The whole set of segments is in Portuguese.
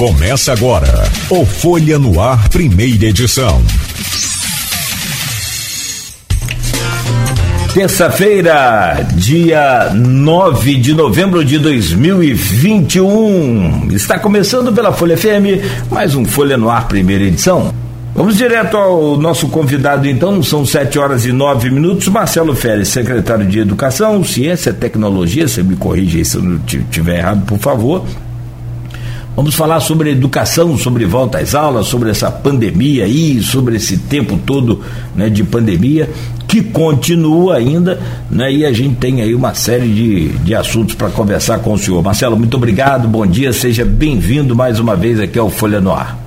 Começa agora o Folha no Ar, primeira edição. Terça-feira, dia 9 de novembro de 2021. Está começando pela Folha FM, mais um Folha no Ar, primeira edição. Vamos direto ao nosso convidado, então. São sete horas e nove minutos. Marcelo Férez, secretário de Educação, Ciência e Tecnologia. Você me corrige se eu estiver errado, por favor. Vamos falar sobre educação, sobre volta às aulas, sobre essa pandemia aí, sobre esse tempo todo né, de pandemia, que continua ainda, né, e a gente tem aí uma série de, de assuntos para conversar com o senhor. Marcelo, muito obrigado, bom dia, seja bem-vindo mais uma vez aqui ao Folha no Ar.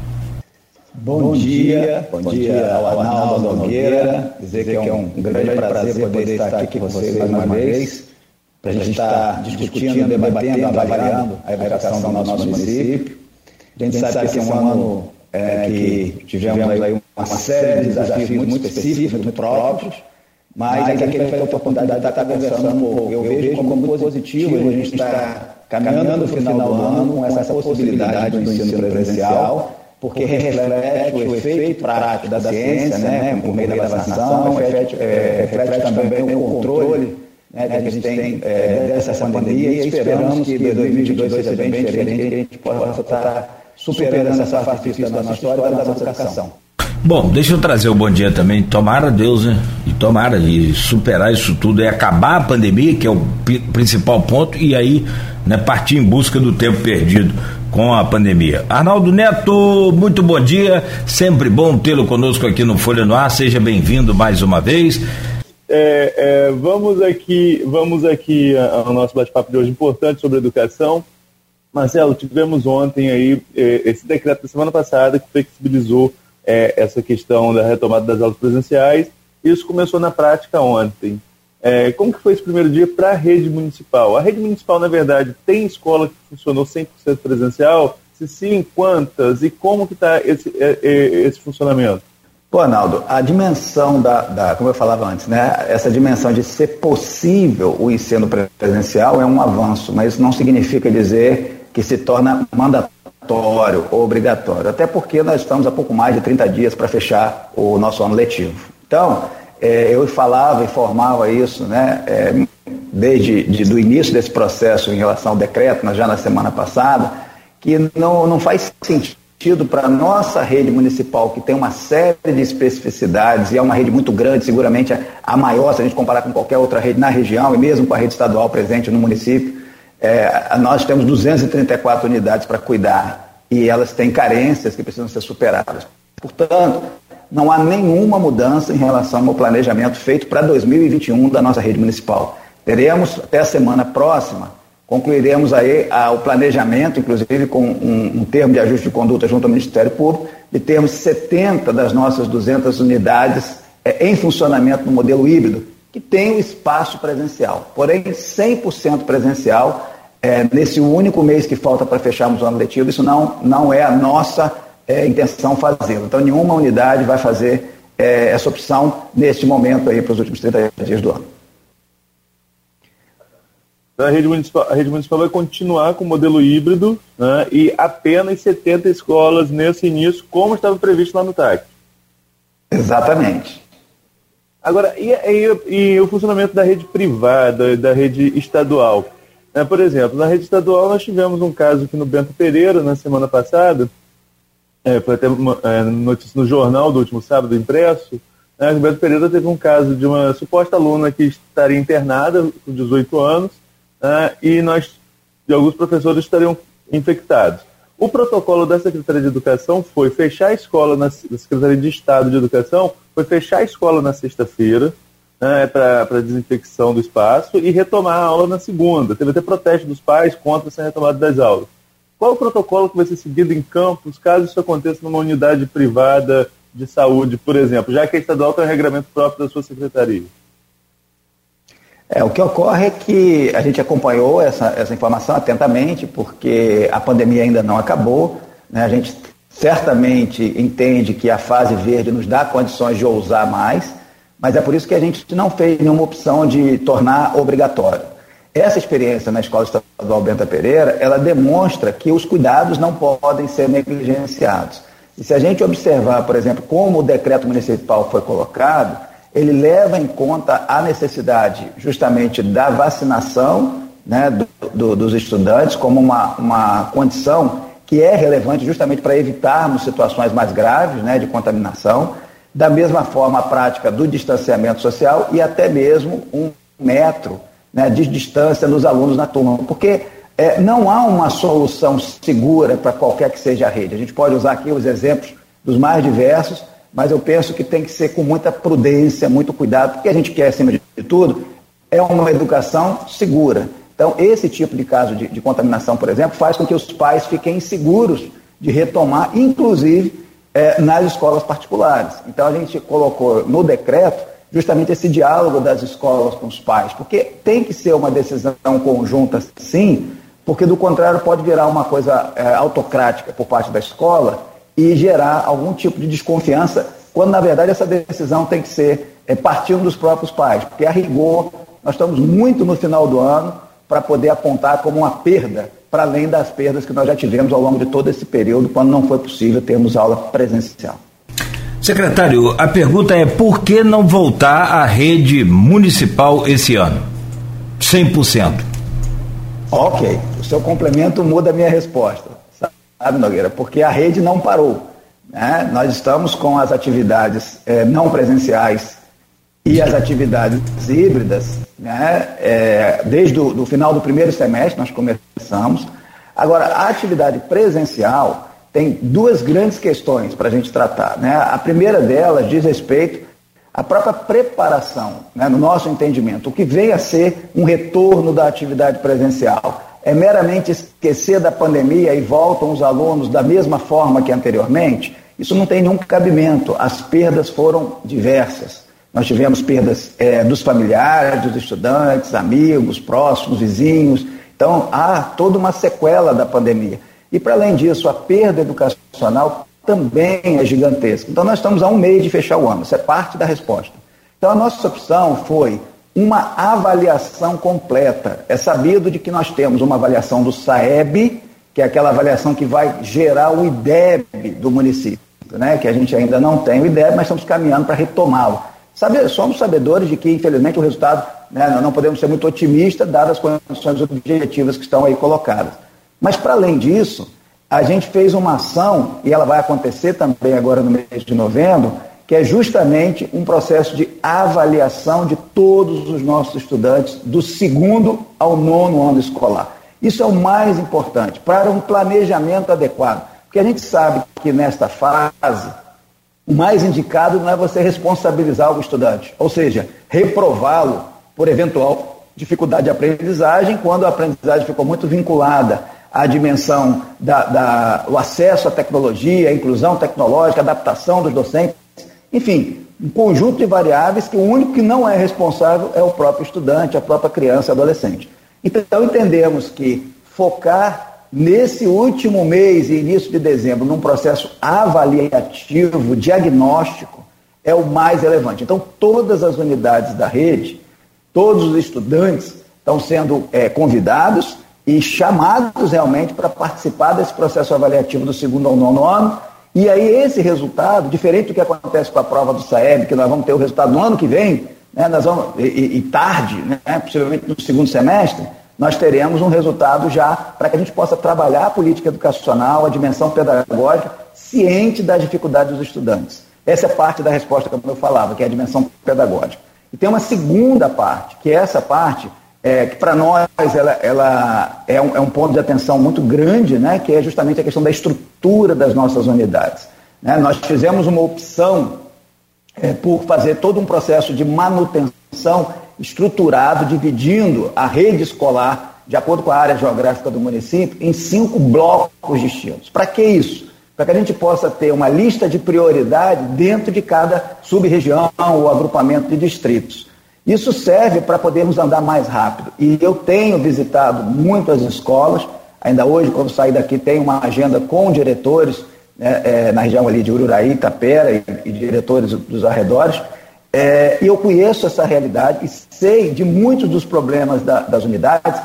Bom, bom dia, bom dia ao Arnaldo Nogueira, dizer que é um grande prazer poder estar aqui com vocês mais uma vez para a gente estar discutindo, debatendo, avaliando a educação do nosso município. A gente sabe que esse é um ano é, que tivemos aí uma série de desafios muito específicos, muito próprios, mas aqui a gente vai ter a oportunidade de estar conversando um pouco. Eu vejo como muito positivo a gente estar caminhando no final do ano com essa possibilidade do ensino presencial, porque reflete o efeito prático da ciência, né, por meio da vacinação, reflete, é, reflete também o controle né, que a gente tem é, dessa pandemia e esperamos que 2022 seja bem diferente, que a gente possa estar superando essa fase difícil da nossa história e da nossa educação. Bom, deixa eu trazer o bom dia também. Tomara Deus, né? E tomara e superar isso tudo e acabar a pandemia, que é o principal ponto, e aí né, partir em busca do tempo perdido com a pandemia. Arnaldo Neto, muito bom dia. Sempre bom tê-lo conosco aqui no Folha no Ar. Seja bem-vindo mais uma vez. É, é, vamos aqui, vamos aqui ao nosso bate-papo de hoje importante sobre educação. Marcelo, tivemos ontem aí é, esse decreto da semana passada que flexibilizou é, essa questão da retomada das aulas presenciais. Isso começou na prática ontem. É, como que foi esse primeiro dia para a rede municipal? A rede municipal, na verdade, tem escola que funcionou 100% presencial? Se sim, quantas? E como que está esse, é, esse funcionamento? Pô, Arnaldo, a dimensão da, da, como eu falava antes, né, essa dimensão de ser possível o ensino presencial é um avanço, mas isso não significa dizer que se torna mandatório ou obrigatório, até porque nós estamos há pouco mais de 30 dias para fechar o nosso ano letivo. Então, é, eu falava, informava isso, né, é, desde de, do início desse processo em relação ao decreto, já na semana passada, que não, não faz sentido sentido para a nossa rede municipal, que tem uma série de especificidades e é uma rede muito grande, seguramente a maior, se a gente comparar com qualquer outra rede na região e mesmo com a rede estadual presente no município, é, nós temos 234 unidades para cuidar e elas têm carências que precisam ser superadas. Portanto, não há nenhuma mudança em relação ao planejamento feito para 2021 da nossa rede municipal. Teremos até a semana próxima Concluiremos aí ah, o planejamento, inclusive com um, um, termo de ajuste de conduta junto ao Ministério Público, de termos 70 das nossas 200 unidades eh, em funcionamento no modelo híbrido, que tem o espaço presencial, porém 100% presencial eh, nesse único mês que falta para fecharmos o ano letivo. Isso não, não é a nossa eh, intenção fazê-lo. Então, nenhuma unidade vai fazer eh, essa opção neste momento aí para os últimos 30 dias do ano. A rede, municipal, a rede municipal vai continuar com o modelo híbrido né, e apenas 70 escolas nesse início, como estava previsto lá no TAC. Exatamente. Agora, e, e, e o funcionamento da rede privada, da rede estadual? É, por exemplo, na rede estadual nós tivemos um caso aqui no Bento Pereira, na semana passada, é, foi até uma, é, notícia no jornal do último sábado impresso, né, o Bento Pereira teve um caso de uma suposta aluna que estaria internada com 18 anos, uh, e nós, e alguns professores estariam infectados. O protocolo da Secretaria de Educação foi fechar a escola na, Secretaria de Estado de Educação, foi fechar a escola na sexta-feira, né, para desinfecção do espaço, e retomar a aula na segunda. Teve até protesto dos pais contra essa retomada das aulas. Qual o protocolo que vai ser seguido em campos caso isso aconteça numa unidade privada de saúde, por exemplo, já que a estadual tem um regramento próprio da sua secretaria? É, o que ocorre é que a gente acompanhou essa, essa informação atentamente, porque a pandemia ainda não acabou. Né? A gente certamente entende que a fase verde nos dá condições de ousar mais, mas é por isso que a gente não fez nenhuma opção de tornar obrigatório. essa experiência na Escola Estadual Benta Pereira, ela demonstra que os cuidados não podem ser negligenciados. E se a gente observar, por exemplo, como o decreto municipal foi colocado, ele leva em conta a necessidade justamente da vacinação né, do, do, dos estudantes como uma, uma condição que é relevante justamente para evitarmos situações mais graves né, de contaminação. Da mesma forma, a prática do distanciamento social e até mesmo um metro né, de distância dos alunos na turma, porque é, não há uma solução segura para qualquer que seja a rede. A gente pode usar aqui os exemplos dos mais diversos, mas eu penso que tem que ser com muita prudência, muito cuidado, porque a gente quer, acima de tudo, é uma educação segura. Então, esse tipo de caso de, de contaminação, por exemplo, faz com que os pais fiquem inseguros de retomar, inclusive é, nas escolas particulares. Então, a gente colocou no decreto justamente esse diálogo das escolas com os pais, porque tem que ser uma decisão conjunta, sim, porque do contrário pode virar uma coisa é, autocrática por parte da escola e gerar algum tipo de desconfiança, quando na verdade essa decisão tem que ser é, partindo dos próprios pais, porque a rigor nós estamos muito no final do ano para poder apontar como uma perda, para além das perdas que nós já tivemos ao longo de todo esse período, quando não foi possível termos aula presencial. Secretário, a pergunta é por que não voltar à rede municipal esse ano? 100%. Ok, o seu complemento muda a minha resposta, sabe, Nogueira? Porque a rede não parou. Né? Nós estamos com as atividades eh, não presenciais e as atividades híbridas, né? Eh, desde o final do primeiro semestre nós começamos. Agora, a atividade presencial, tem duas grandes questões para a gente tratar. Né? A primeira delas diz respeito à própria preparação, né, no nosso entendimento. O que vem a ser um retorno da atividade presencial? É meramente esquecer da pandemia e voltam os alunos da mesma forma que anteriormente? Isso não tem nenhum cabimento. As perdas foram diversas. Nós tivemos perdas é, dos familiares, dos estudantes, amigos, próximos, vizinhos. Então, há toda uma sequela da pandemia. E, para além disso, a perda educacional também é gigantesca. Então, nós estamos a um mês de fechar o ano, isso é parte da resposta. Então, a nossa opção foi uma avaliação completa. É sabido de que nós temos uma avaliação do SAEB, que é aquela avaliação que vai gerar o IDEB do município, né? que a gente ainda não tem o IDEB, mas estamos caminhando para retomá-lo. Sabe, somos sabedores de que, infelizmente, o resultado, né, não podemos ser muito otimistas, dadas as condições objetivas que estão aí colocadas. Mas, para além disso, a gente fez uma ação, e ela vai acontecer também agora no mês de novembro, que é justamente um processo de avaliação de todos os nossos estudantes, do segundo ao nono ano escolar. Isso é o mais importante, para um planejamento adequado. Porque a gente sabe que nesta fase, o mais indicado não é você responsabilizar o estudante, ou seja, reprová-lo por eventual dificuldade de aprendizagem, quando a aprendizagem ficou muito vinculada a dimensão da, da, acesso à tecnologia, a inclusão tecnológica, a adaptação dos docentes, enfim, um conjunto de variáveis que o único que não é responsável é o próprio estudante, a própria criança, adolescente. Então entendemos que focar nesse último mês e início de dezembro num processo avaliativo, diagnóstico, é o mais relevante. Então todas as unidades da rede, todos os estudantes estão sendo é, convidados e chamados realmente para participar desse processo avaliativo do segundo ao nono ano. E aí esse resultado, diferente do que acontece com a prova do SAEB, que nós vamos ter o resultado no ano que vem, né, nós vamos, e, e tarde, né, possivelmente no segundo semestre, nós teremos um resultado já para que a gente possa trabalhar a política educacional, a dimensão pedagógica, ciente das dificuldades dos estudantes. Essa é parte da resposta que eu falava, que é a dimensão pedagógica. E tem uma segunda parte, que é essa parte é, que para nós ela, ela é, um, é, um, ponto de atenção muito grande, né, que é justamente a questão da estrutura das nossas unidades. Né? Nós fizemos uma opção é, por fazer todo um processo de manutenção estruturado, dividindo a rede escolar, de acordo com a área geográfica do município, em cinco blocos distintos. Para que isso? Para que a gente possa ter uma lista de prioridade dentro de cada sub-região ou agrupamento de distritos. Isso serve para podermos andar mais rápido. E eu tenho visitado muitas escolas, ainda hoje, quando saí daqui, tenho uma agenda com diretores né, é, na região ali de Ururaí, Itapera e, e diretores dos arredores, É, e eu conheço essa realidade e sei de muitos dos problemas da, das unidades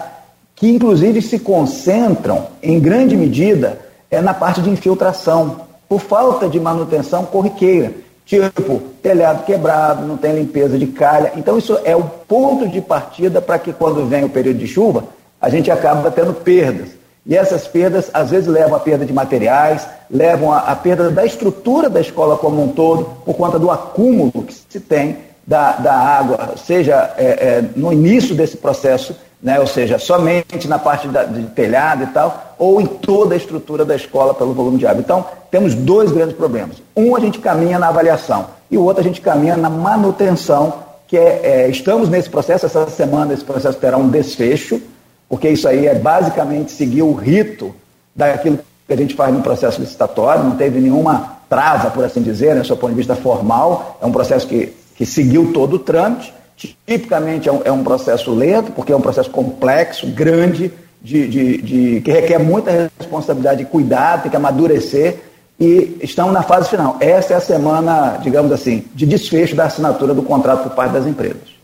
que, inclusive, se concentram, em grande medida, é na parte de infiltração, por falta de manutenção corriqueira. Tipo, telhado quebrado, não tem limpeza de calha. Então, isso é o ponto de partida para que, quando vem o período de chuva, a gente acaba tendo perdas. E essas perdas, às vezes, levam a perda de materiais, levam a perda da estrutura da escola como um todo, por conta do acúmulo que se tem da, da água, seja é, é, no início desse processo, né, ou seja, somente na parte da, de telhado e tal, ou em toda a estrutura da escola pelo volume de água. Então, temos dois grandes problemas. Um, a gente caminha na avaliação, e o outro, a gente caminha na manutenção, que é, é estamos nesse processo, essa semana esse processo terá um desfecho, porque isso aí é basicamente seguir o rito daquilo que a gente faz no processo licitatório, não teve nenhuma trava, por assim dizer, né, do ponto de vista formal, é um processo que que seguiu todo o trâmite. Tipicamente é um, é um processo lento, porque é um processo complexo, grande, de, de, de, que requer muita responsabilidade e cuidado, tem que amadurecer, e estamos na fase final. Essa é a semana, digamos assim, de desfecho da assinatura do contrato por parte das empresas.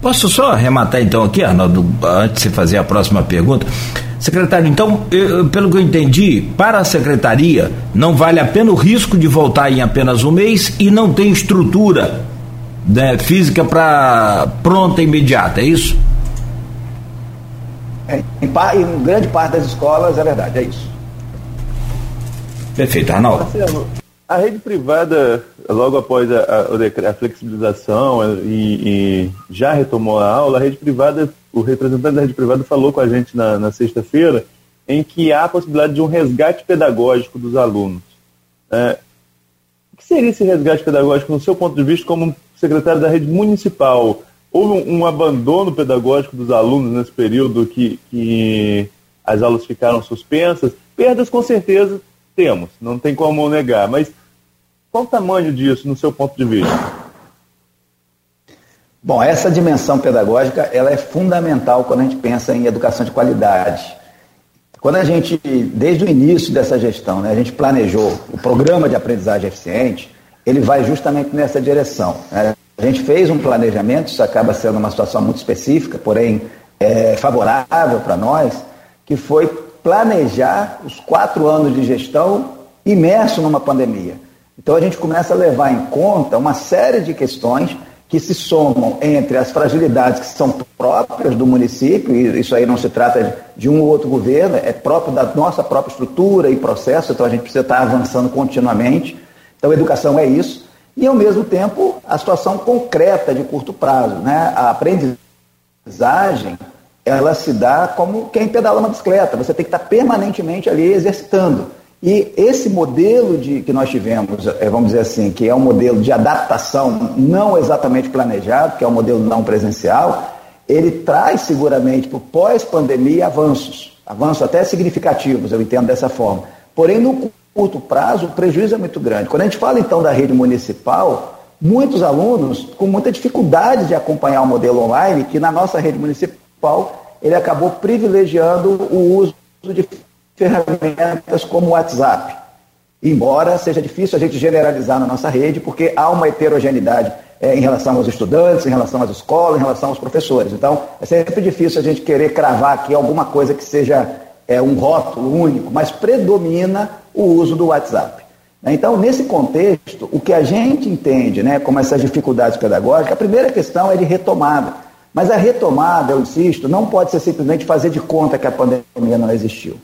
Posso só arrematar então aqui, Arnaldo, antes de fazer a próxima pergunta? Secretário, então, eu, pelo que eu entendi, para a secretaria não vale a pena o risco de voltar em apenas um mês e não tem estrutura né, física para pronta imediata, é isso? É, em, em, grande parte das escolas é verdade, é isso. Perfeito, Arnaldo. Marcelo, a rede privada, logo após a, a, a flexibilização e, e, já retomou a aula, a rede privada, o representante da rede privada falou com a gente na, na sexta-feira em que há a possibilidade de um resgate pedagógico dos alunos. É, o que seria esse resgate pedagógico, no seu ponto de vista, como secretário da rede municipal, houve um, um abandono pedagógico dos alunos nesse período que, que as aulas ficaram suspensas? Perdas, com certeza, temos, não tem como negar, mas qual o tamanho disso, no seu ponto de vista? Bom, essa dimensão pedagógica ela é fundamental quando a gente pensa em educação de qualidade. Quando a gente, desde o início dessa gestão, né, a gente planejou o programa de aprendizagem eficiente, ele vai justamente nessa direção. Né? A gente fez um planejamento, isso acaba sendo uma situação muito específica, porém é, favorável para nós, que foi planejar os quatro anos de gestão imerso numa pandemia. Então a gente começa a levar em conta uma série de questões que se somam entre as fragilidades que são próprias do município, e isso aí não se trata de um ou outro governo, é próprio da nossa própria estrutura e processo, então a gente precisa estar avançando continuamente. Então, educação é isso. E, ao mesmo tempo, a situação concreta de curto prazo. Né? A aprendizagem, ela se dá como quem pedala uma bicicleta. Você tem que estar permanentemente ali exercitando. E esse modelo de, que nós tivemos, é, vamos dizer assim, que é um modelo de adaptação não exatamente planejado, que é um modelo não presencial, ele traz seguramente para o pós-pandemia avanços, avanços até significativos, eu entendo dessa forma. Porém, no curto prazo, o prejuízo é muito grande. Quando a gente fala então da rede municipal, muitos alunos com muita dificuldade de acompanhar o modelo online, que na nossa rede municipal ele acabou privilegiando o uso de ferramentas como o WhatsApp. Embora seja difícil a gente generalizar na nossa rede, porque há uma heterogeneidade é, em relação aos estudantes, em relação às escolas, em relação aos professores. Então, é sempre difícil a gente querer cravar aqui alguma coisa que seja é, um rótulo único, mas predomina o uso do WhatsApp. Então, nesse contexto, o que a gente entende né, como essas dificuldades pedagógicas, a primeira questão é de retomada. Mas a retomada, eu insisto, não pode ser simplesmente fazer de conta que a pandemia não existiu.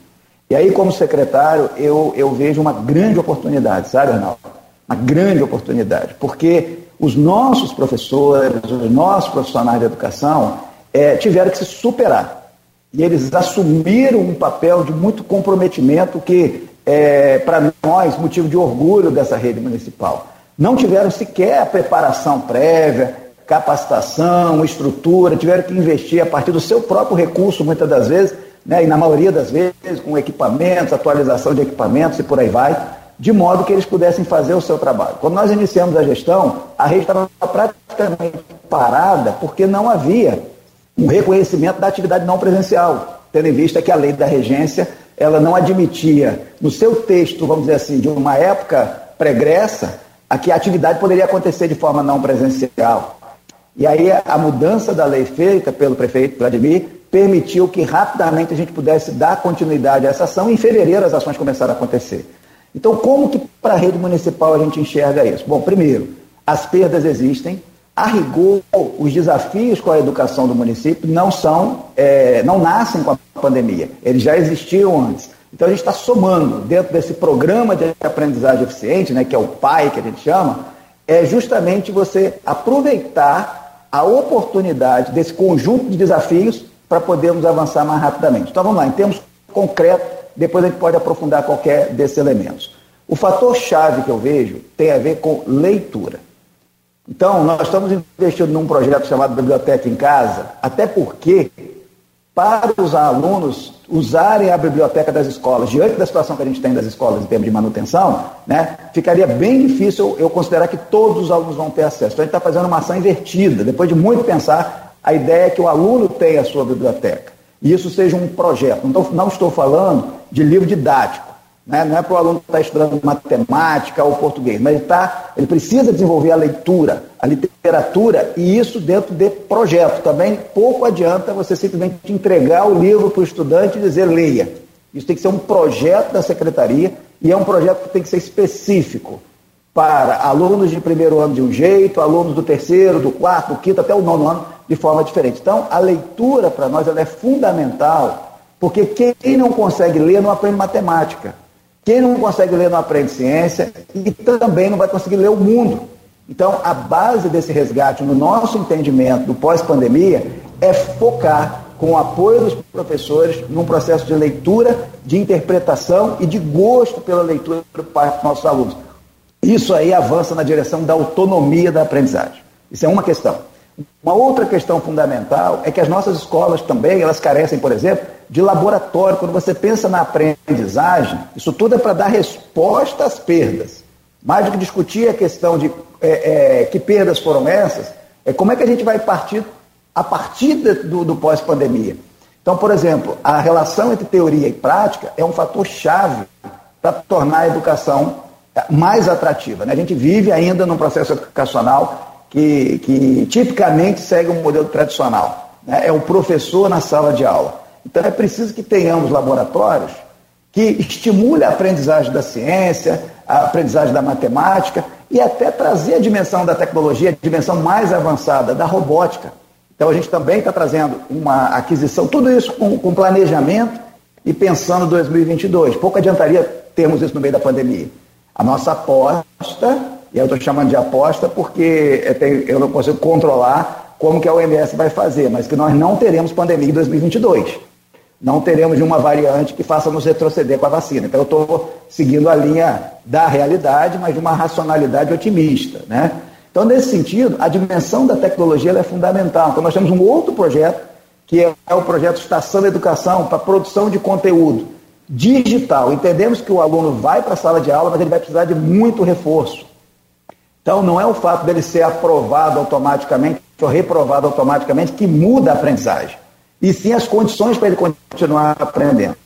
E aí, como secretário, eu, eu vejo uma grande oportunidade, sabe, Arnaldo? Uma grande oportunidade, porque os nossos professores, os nossos profissionais de educação é, tiveram que se superar. E eles assumiram um papel de muito comprometimento que é, para nós, motivo de orgulho dessa rede municipal. Não tiveram sequer a preparação prévia, capacitação, estrutura, tiveram que investir a partir do seu próprio recurso, muitas das vezes, né, e na maioria das vezes, com equipamentos, atualização de equipamentos e por aí vai, de modo que eles pudessem fazer o seu trabalho. Quando nós iniciamos a gestão, a rede estava praticamente parada porque não havia um reconhecimento da atividade não presencial, tendo em vista que a lei da regência ela não admitia, no seu texto, vamos dizer assim, de uma época pregressa, a que a atividade poderia acontecer de forma não presencial. E aí a mudança da lei feita pelo prefeito Vladimir permitiu que rapidamente a gente pudesse dar continuidade a essa ação e em fevereiro as ações começaram a acontecer. Então, como que para a rede municipal a gente enxerga isso? Bom, primeiro, as perdas existem. A rigor, os desafios com a educação do município não são, é, não nascem com a pandemia. Eles já existiam antes. Então a gente está somando dentro desse programa de aprendizagem eficiente, né, que é o PAI que a gente chama, é justamente você aproveitar a oportunidade desse conjunto de desafios para podermos avançar mais rapidamente. Então vamos lá, em termos concretos, depois a gente pode aprofundar qualquer desses elementos. O fator chave que eu vejo tem a ver com leitura. Então, nós estamos investindo num projeto chamado Biblioteca em Casa, até porque, para os alunos usarem a biblioteca das escolas, diante da situação que a gente tem das escolas em termos de manutenção, né, ficaria bem difícil eu considerar que todos os alunos vão ter acesso. Então, a gente está fazendo uma ação invertida. Depois de muito pensar, a ideia é que o aluno tenha a sua biblioteca. E isso seja um projeto. Não, não estou falando de livro didático. Né? Não é para o aluno que está estudando matemática ou português, mas ele, tá, ele precisa desenvolver a leitura, a literatura, e isso dentro de projeto. Também pouco adianta você simplesmente entregar o livro para o estudante e dizer leia. Isso tem que ser um projeto da secretaria e é um projeto que tem que ser específico para alunos de primeiro ano de um jeito, alunos do terceiro, do quarto, do quinto, até o nono ano de forma diferente. Então, a leitura para nós ela é fundamental, porque quem não consegue ler não aprende matemática. Quem não consegue ler não aprende ciência e também não vai conseguir ler o mundo. Então, a base desse resgate, no nosso entendimento do pós-pandemia, é focar com o apoio dos professores num processo de leitura, de interpretação e de gosto pela leitura parte dos nossos alunos. Isso aí avança na direção da autonomia da aprendizagem. Isso é uma questão. Uma outra questão fundamental é que as nossas escolas também, elas carecem, por exemplo, de laboratório. Quando você pensa na aprendizagem, isso tudo é para dar resposta às perdas. Mais do que discutir a questão de é, é, que perdas foram essas, é como é que a gente vai partir a partir do, do pós-pandemia. Então, por exemplo, a relação entre teoria e prática é um fator chave para tornar a educação mais atrativa. Né? A gente vive ainda num processo educacional que, que tipicamente segue um modelo tradicional. Né? É o professor na sala de aula. Então é preciso que tenhamos laboratórios que estimule a aprendizagem da ciência, a aprendizagem da matemática e até trazer a dimensão da tecnologia, a dimensão mais avançada da robótica. Então a gente também está trazendo uma aquisição, tudo isso com, com planejamento e pensando 2022. Pouco adiantaria termos isso no meio da pandemia. A nossa aposta e eu estou chamando de aposta porque eu não consigo controlar como que a OMS vai fazer, mas que nós não teremos pandemia em 2022. Não teremos uma variante que faça nos retroceder com a vacina. Então eu estou seguindo a linha da realidade, mas de uma racionalidade otimista. Né? Então, nesse sentido, a dimensão da tecnologia é fundamental. Então nós temos um outro projeto, que é, é o projeto Estação da Educação para produção de conteúdo digital. Entendemos que o aluno vai para a sala de aula, mas ele vai precisar de muito reforço. Então, não é o fato dele ser aprovado automaticamente ou reprovado automaticamente que muda a aprendizagem, e sim as condições para ele continuar aprendendo.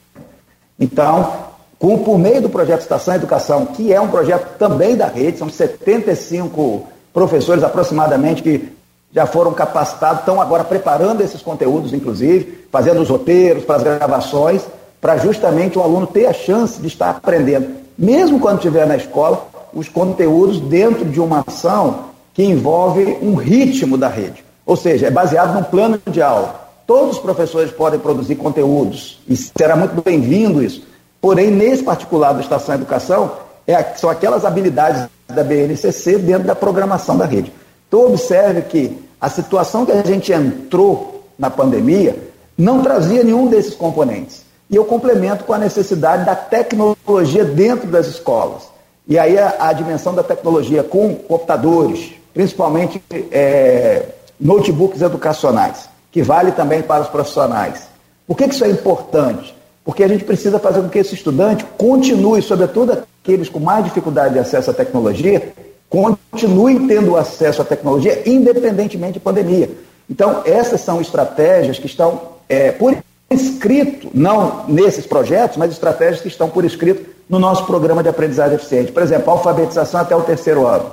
Então, com, por meio do projeto Estação Educação, que é um projeto também da rede, são 75 professores aproximadamente que já foram capacitados, estão agora preparando esses conteúdos, inclusive, fazendo os roteiros para as gravações, para justamente o aluno ter a chance de estar aprendendo, mesmo quando estiver na escola, os conteúdos dentro de uma ação que envolve um ritmo da rede. Ou seja, é baseado num plano de aula. Todos os professores podem produzir conteúdos e será muito bem-vindo isso. Porém, nesse particular do Estação Educação, é, são aquelas habilidades da BNCC dentro da programação da rede. Então, observe que a situação que a gente entrou na pandemia não trazia nenhum desses componentes. E eu complemento com a necessidade da tecnologia dentro das escolas. E aí a, a dimensão da tecnologia com computadores, principalmente é, notebooks educacionais, que vale também para os profissionais. Por que, que isso é importante? Porque a gente precisa fazer com que esse estudante continue, sobretudo aqueles com mais dificuldade de acesso à tecnologia, continuem tendo acesso à tecnologia independentemente de pandemia. Então, essas são estratégias que estão é, por escrito, não nesses projetos, mas estratégias que estão por escrito no nosso programa de aprendizagem eficiente. Por exemplo, alfabetização até o terceiro ano.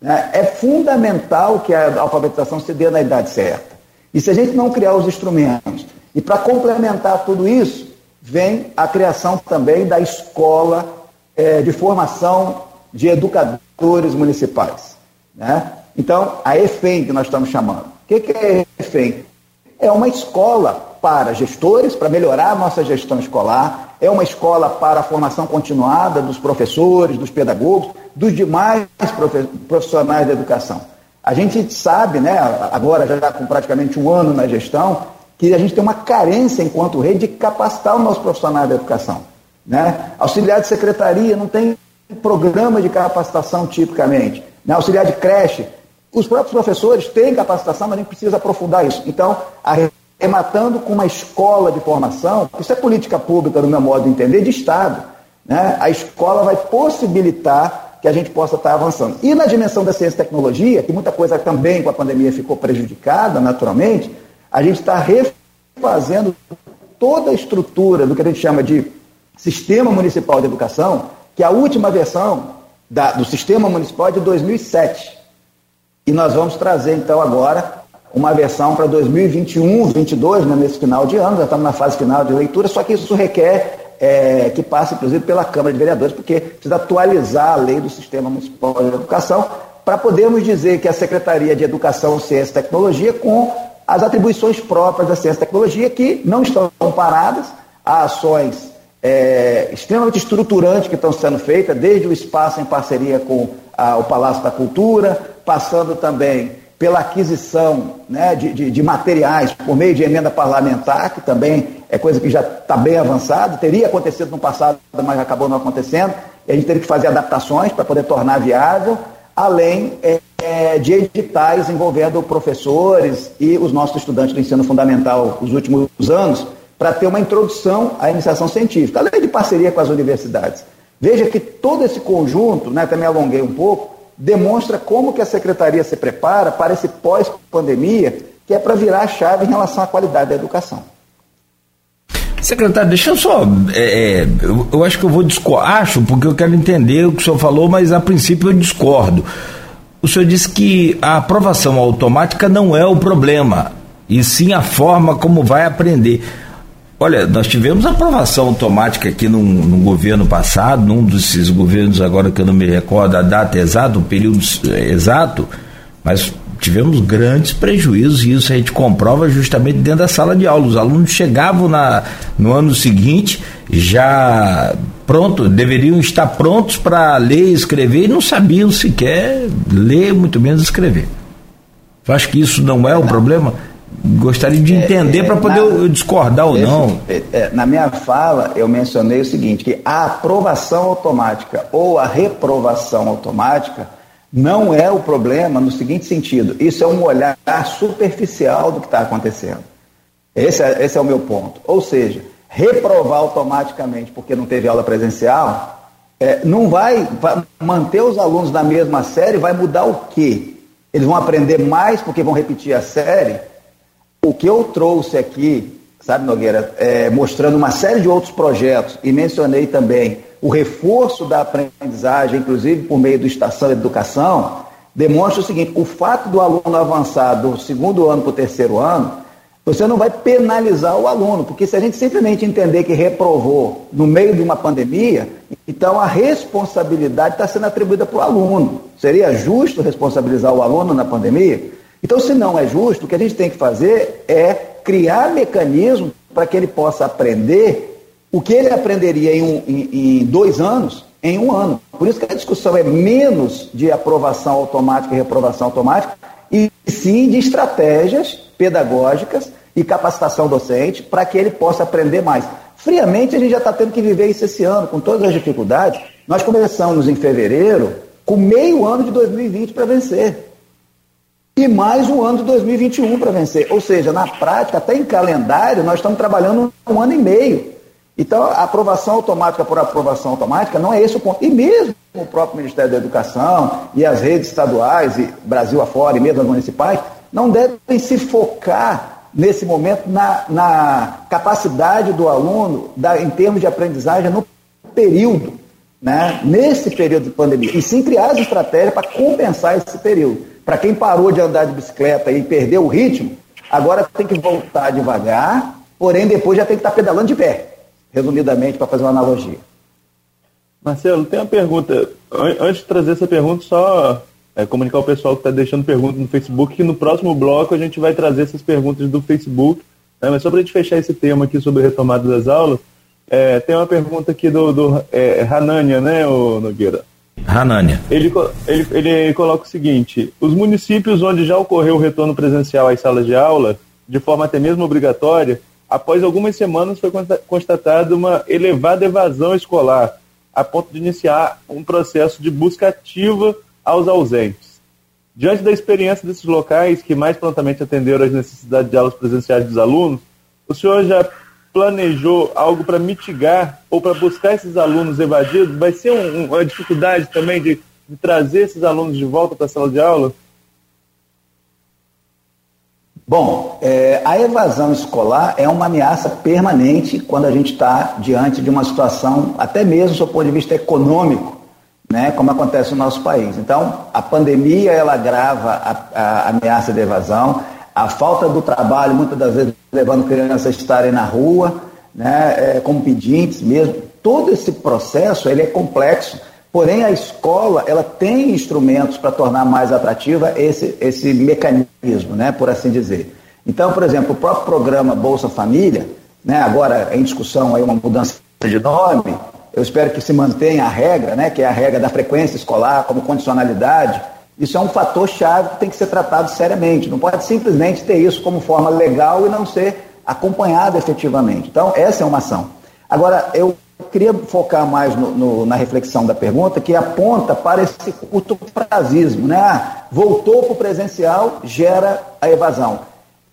Né? É fundamental que a alfabetização se dê na idade certa. E se a gente não criar os instrumentos, e para complementar tudo isso, vem a criação também da escola é, de formação de educadores municipais. Né? Então, a EFEM que nós estamos chamando. O que, que é a EFEM? É uma escola para gestores, para melhorar a nossa gestão escolar, é uma escola para a formação continuada dos professores, dos pedagogos, dos demais profissionais da educação. A gente sabe, né, agora já com praticamente um ano na gestão, que a gente tem uma carência enquanto rede de capacitar o nosso profissional da educação. Né? Auxiliar de secretaria não tem programa de capacitação tipicamente. Né? Auxiliar de creche, os próprios professores têm capacitação, mas a gente precisa aprofundar isso. Então, arrematando com uma escola de formação, isso é política pública, no meu modo de entender, de Estado. Né? A escola vai possibilitar que a gente possa estar avançando. E na dimensão da ciência e tecnologia, que muita coisa também com a pandemia ficou prejudicada, naturalmente, a gente está refazendo toda a estrutura do que a gente chama de Sistema Municipal de Educação, que a última versão da, do Sistema Municipal é de 2007. E nós vamos trazer, então, agora uma versão para 2021, 2022, né, nesse final de ano, já estamos na fase final de leitura, só que isso requer é, que passe, inclusive, pela Câmara de Vereadores, porque precisa atualizar a lei do Sistema Municipal de Educação para podermos dizer que a Secretaria de Educação, Ciência e Tecnologia, com as atribuições próprias da ciência e tecnologia, que não estão paradas, há ações é, extremamente estruturantes que estão sendo feitas, desde o espaço em parceria com a, o Palácio da Cultura, passando também pela aquisição né, de, de, de, materiais por meio de emenda parlamentar, que também é coisa que já está bem avançada, teria acontecido no passado, mas acabou não acontecendo, e a gente teve que fazer adaptações para poder tornar viável, além é, é, de editais envolvendo professores e os nossos estudantes do ensino fundamental os últimos anos, para ter uma introdução à iniciação científica, além de parceria com as universidades. Veja que todo esse conjunto, né, até me alonguei um pouco, demonstra como que a secretaria se prepara para esse pós-pandemia, que é para virar a chave em relação à qualidade da educação. Secretário, deixa eu só. É, é, eu, eu, acho que eu vou discordar, acho, porque eu quero entender o que o senhor falou, mas a princípio eu discordo. O senhor disse que a aprovação automática não é o problema, e sim a forma como vai aprender. Olha, nós tivemos aprovação automática aqui no, no, governo passado, num desses governos agora que eu não me recordo a data exata, o período exato, mas tivemos grandes prejuízos e isso a gente comprova justamente dentro da sala de aula. Os alunos chegavam na, no ano seguinte já pronto, deveriam estar prontos para ler e escrever e não sabiam sequer ler, muito menos escrever. Acho que isso não é o problema. Gostaria de entender é, é, para poder na, discordar ou não. É, é, na minha fala, eu mencionei o seguinte: que a aprovação automática ou a reprovação automática não é o problema no seguinte sentido: isso é um olhar superficial do que está acontecendo. Esse é, esse é o meu ponto. Ou seja, reprovar automaticamente porque não teve aula presencial, é, não vai, vai manter os alunos na mesma série, vai mudar o quê? Eles vão aprender mais porque vão repetir a série? O que eu trouxe aqui, sabe, Nogueira, é, mostrando uma série de outros projetos e mencionei também o reforço da aprendizagem, inclusive por meio do Estação Educação, demonstra o seguinte: o fato do aluno avançar do segundo ano para o terceiro ano, você não vai penalizar o aluno, porque se a gente simplesmente entender que reprovou no meio de uma pandemia, então a responsabilidade está sendo atribuída para o aluno. Seria justo responsabilizar o aluno na pandemia? Então, se não é justo, o que a gente tem que fazer é criar mecanismos para que ele possa aprender o que ele aprenderia em, um, em, em, dois anos, em um ano. Por isso que a discussão é menos de aprovação automática e reprovação automática, e sim de estratégias pedagógicas e capacitação docente para que ele possa aprender mais. Friamente, a gente já está tendo que viver isso esse ano, com todas as dificuldades. Nós começamos em fevereiro com meio ano de 2020 para vencer e mais um ano de 2021 para vencer. Ou seja, na prática, até em calendário, nós estamos trabalhando um ano e meio. Então, a aprovação automática por aprovação automática não é esse o ponto. E mesmo o próprio Ministério da Educação e as redes estaduais, e Brasil afora, e mesmo as municipais, não devem se focar nesse momento na, na capacidade do aluno da, em termos de aprendizagem no período. né, nesse período de pandemia, e sim criar as estratégias para compensar esse período. Para quem parou de andar de bicicleta e perdeu o ritmo, agora tem que voltar devagar, porém depois já tem que estar tá pedalando de pé, resumidamente, para fazer uma analogia. Marcelo, tem uma pergunta. Antes de trazer essa pergunta, só é, comunicar ao pessoal que está deixando perguntas no Facebook que no próximo bloco a gente vai trazer essas perguntas do Facebook. Né? Mas só para a gente fechar esse tema aqui sobre retomada das aulas, é, tem uma pergunta aqui do, do é, Hanania, né, o Nogueira? Hanania. Ele, ele, ele coloca o seguinte: os municípios onde já ocorreu o retorno presencial às salas de aula, de forma até mesmo obrigatória, após algumas semanas foi constatada uma elevada evasão escolar, a ponto de iniciar um processo de busca ativa aos ausentes. Diante da experiência desses locais, que mais prontamente atenderam às necessidades de aulas presenciais dos alunos, o senhor já planejou algo para mitigar ou para buscar esses alunos evadidos? Vai ser um, uma dificuldade também de, de trazer esses alunos de volta para a sala de aula? Bom, é, a evasão escolar é uma ameaça permanente quando a gente está diante de uma situação, até mesmo do ponto de vista econômico, né, como acontece no nosso país. Então, a pandemia ela agrava a, a ameaça de evasão, a falta do trabalho, muitas das vezes levando crianças a estarem na rua, né, é, como pedintes mesmo. Todo esse processo ele é complexo, porém a escola ela tem instrumentos para tornar mais atrativa esse, esse mecanismo, né, por assim dizer. Então, por exemplo, o próprio programa Bolsa Família, né, agora em discussão aí uma mudança de nome, eu espero que se mantenha a regra, né, que é a regra da frequência escolar como condicionalidade, isso é um fator chave que tem que ser tratado seriamente. Não pode simplesmente ter isso como forma legal e não ser acompanhado efetivamente. Então, essa é uma ação. Agora, eu queria focar mais no, no, na reflexão da pergunta, que aponta para esse curto prazismo. Né? Ah, voltou para o presencial, gera a evasão.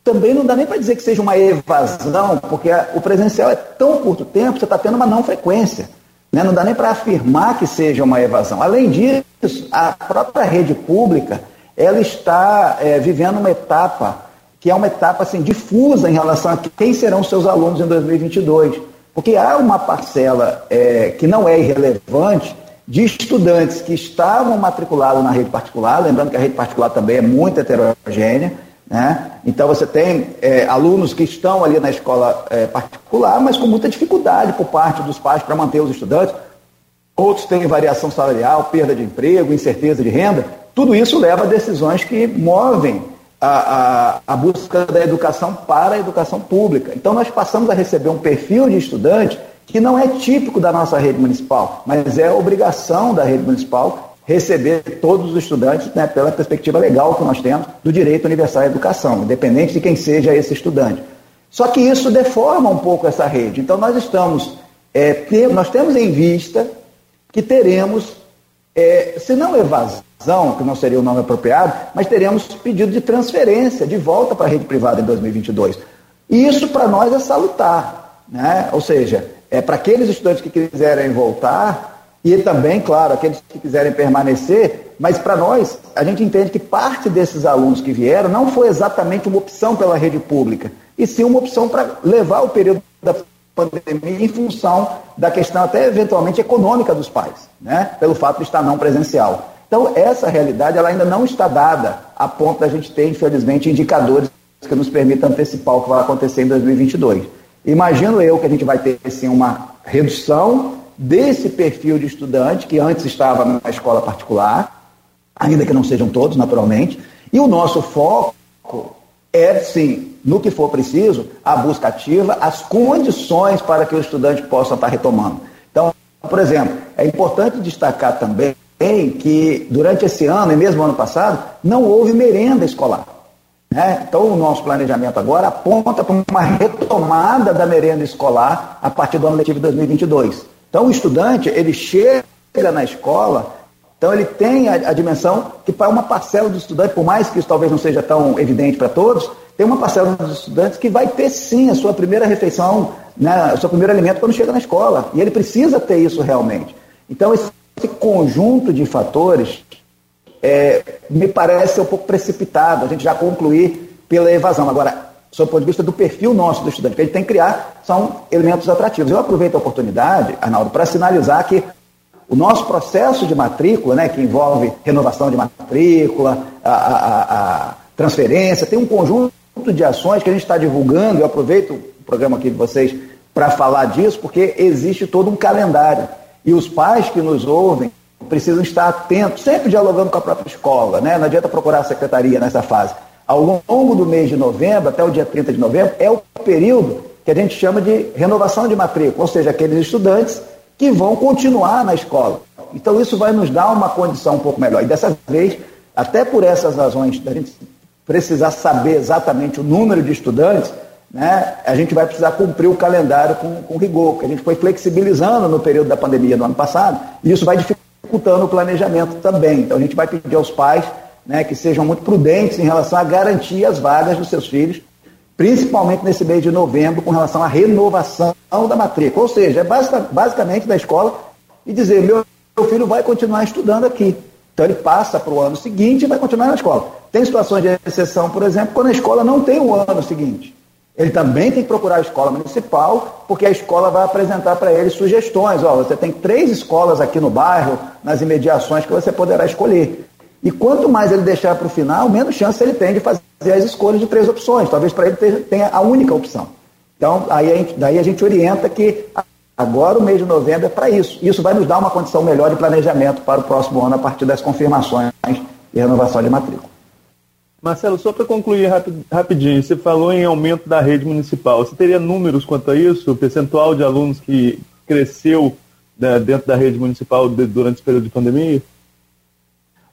Também não dá nem para dizer que seja uma evasão, porque o presencial é tão curto tempo, você está tendo uma não frequência. Né? Não dá nem para afirmar que seja uma evasão. Além disso, a própria rede pública ela está é, vivendo uma etapa que é uma etapa assim, difusa em relação a quem serão seus alunos em 2022. Porque há uma parcela é, que não é irrelevante de estudantes que estavam matriculados na rede particular, lembrando que a rede particular também é muito heterogênea, né? Então você tem é, alunos que estão ali na escola é, particular, mas com muita dificuldade por parte dos pais para manter os estudantes. Outros têm variação salarial, perda de emprego, incerteza de renda. Tudo isso leva a decisões que movem a, a, a busca da educação para a educação pública. Então nós passamos a receber um perfil de estudante que não é típico da nossa rede municipal, mas é obrigação da rede municipal receber todos os estudantes né, pela perspectiva legal que nós temos do direito universal à educação, independente de quem seja esse estudante. Só que isso deforma um pouco essa rede. Então nós estamos, é, ter, nós temos em vista que teremos, é, se não evasão, que não seria o nome apropriado, mas teremos pedido de transferência de volta para a rede privada em 2022. E isso para nós é salutar, né? ou seja, é para aqueles estudantes que quiserem voltar, e também, claro, aqueles que quiserem permanecer, mas para nós, a gente entende que parte desses alunos que vieram não foi exatamente uma opção pela rede pública, e sim uma opção para levar o período da pandemia em função da questão até eventualmente econômica dos pais, né? pelo fato de estar não presencial. Então, essa realidade ela ainda não está dada a ponto da gente ter, infelizmente, indicadores que nos permitam antecipar o que vai acontecer em 2022. Imagino eu que a gente vai ter, sim, uma redução desse perfil de estudante que antes estava na escola particular, ainda que não sejam todos, naturalmente, e o nosso foco é, sim, no que for preciso, a busca ativa, as condições para que o estudante possa estar retomando. Então, por exemplo, é importante destacar também que durante esse ano e mesmo ano passado, não houve merenda escolar. Né? Então, o nosso planejamento agora aponta para uma retomada da merenda escolar a partir do ano letivo de 2022. Então, o estudante, ele chega na escola, então ele tem a, a dimensão que para uma parcela dos estudantes, por mais que isso talvez não seja tão evidente para todos, tem uma parcela dos estudantes que vai ter sim a sua primeira refeição, né, o seu primeiro alimento quando chega na escola. E ele precisa ter isso realmente. Então, esse, conjunto de fatores é, me parece um pouco precipitado, a gente já concluir pela evasão. Agora, sob o ponto de vista do perfil nosso do estudante, que a gente tem que criar são elementos atrativos. Eu aproveito a oportunidade, Arnaldo, para sinalizar que O nosso processo de matrícula, né, que envolve renovação de matrícula, a, a, a transferência, tem um conjunto de ações que a gente está divulgando. Eu aproveito o programa aqui de vocês para falar disso, porque existe todo um calendário. E os pais que nos ouvem precisam estar atentos, sempre dialogando com a própria escola. Né? Não adianta procurar a secretaria nessa fase. Ao longo do mês de novembro, até o dia 30 de novembro, é o período que a gente chama de renovação de matrícula, ou seja, aqueles estudantes que vão continuar na escola. Então, isso vai nos dar uma condição um pouco melhor. E dessa vez, até por essas razões da gente precisar saber exatamente o número de estudantes, né, a gente vai precisar cumprir o calendário com, com rigor, que a gente foi flexibilizando no período da pandemia do ano passado, e isso vai dificultando o planejamento também. Então, a gente vai pedir aos pais né, que sejam muito prudentes em relação a garantir as vagas dos seus filhos, principalmente nesse mês de novembro, com relação à renovação da matrícula. Ou seja, é basicamente da escola e dizer: meu, meu filho vai continuar estudando aqui. Então ele passa para o ano seguinte e vai continuar na escola. Tem situações de exceção, por exemplo, quando a escola não tem o ano seguinte. Ele também tem que procurar a escola municipal, porque a escola vai apresentar para ele sugestões. Ó, você tem três escolas aqui no bairro, nas imediações, que você poderá escolher. E quanto mais ele deixar para o final, menos chance ele tem de fazer as escolhas de três opções. Talvez para ele tenha a única opção. Então, aí a gente, daí a gente orienta que agora o mês de novembro é para isso. Isso vai nos dar uma condição melhor de planejamento para o próximo ano a partir das confirmações e renovação de matrícula. Marcelo, só para concluir rapidinho, você falou em aumento da rede municipal. Você teria números quanto a isso? O percentual de alunos que cresceu né, dentro da rede municipal durante esse período de pandemia?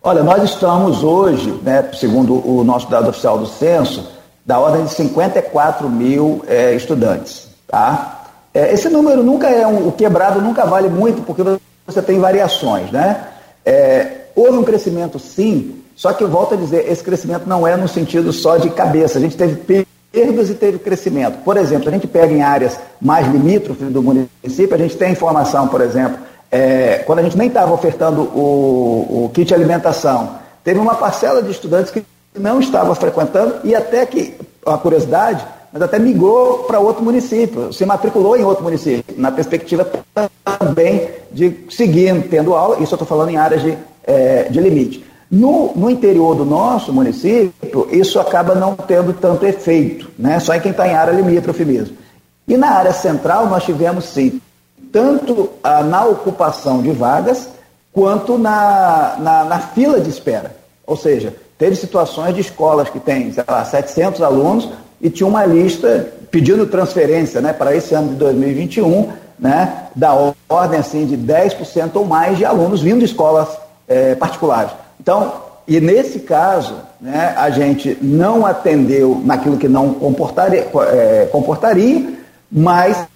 Olha, nós estamos hoje, né, segundo o nosso dado oficial do censo, da ordem de 54 mil é, estudantes. Tá? É, esse número nunca é um, o quebrado nunca vale muito porque você tem variações, né? É, houve um crescimento sim, só que eu volto a dizer, esse crescimento não é no sentido só de cabeça. A gente teve perdas e teve crescimento. Por exemplo, a gente pega em áreas mais limítrofes do município, a gente tem informação, por exemplo, é, quando a gente nem estava ofertando o, o kit alimentação, teve uma parcela de estudantes que não estava frequentando e até que, uma curiosidade, mas até migrou para outro município, se matriculou em outro município, na perspectiva também de seguir tendo aula, isso eu estou falando em áreas de, é, de limite. No, no, interior do nosso município, isso acaba não tendo tanto efeito, né? só em quem está em área limítrofe mesmo. E na área central, nós tivemos sim tanto ah, na ocupação de vagas quanto na, na, na, fila de espera. Ou seja, teve situações de escolas que têm, sei lá, 700 alunos e tinha uma lista pedindo transferência né, para esse ano de 2021, né, da ordem assim, de 10% ou mais de alunos vindo de escolas é, particulares. Então, e nesse caso, né, a gente não atendeu naquilo que não comportaria, é, comportaria mas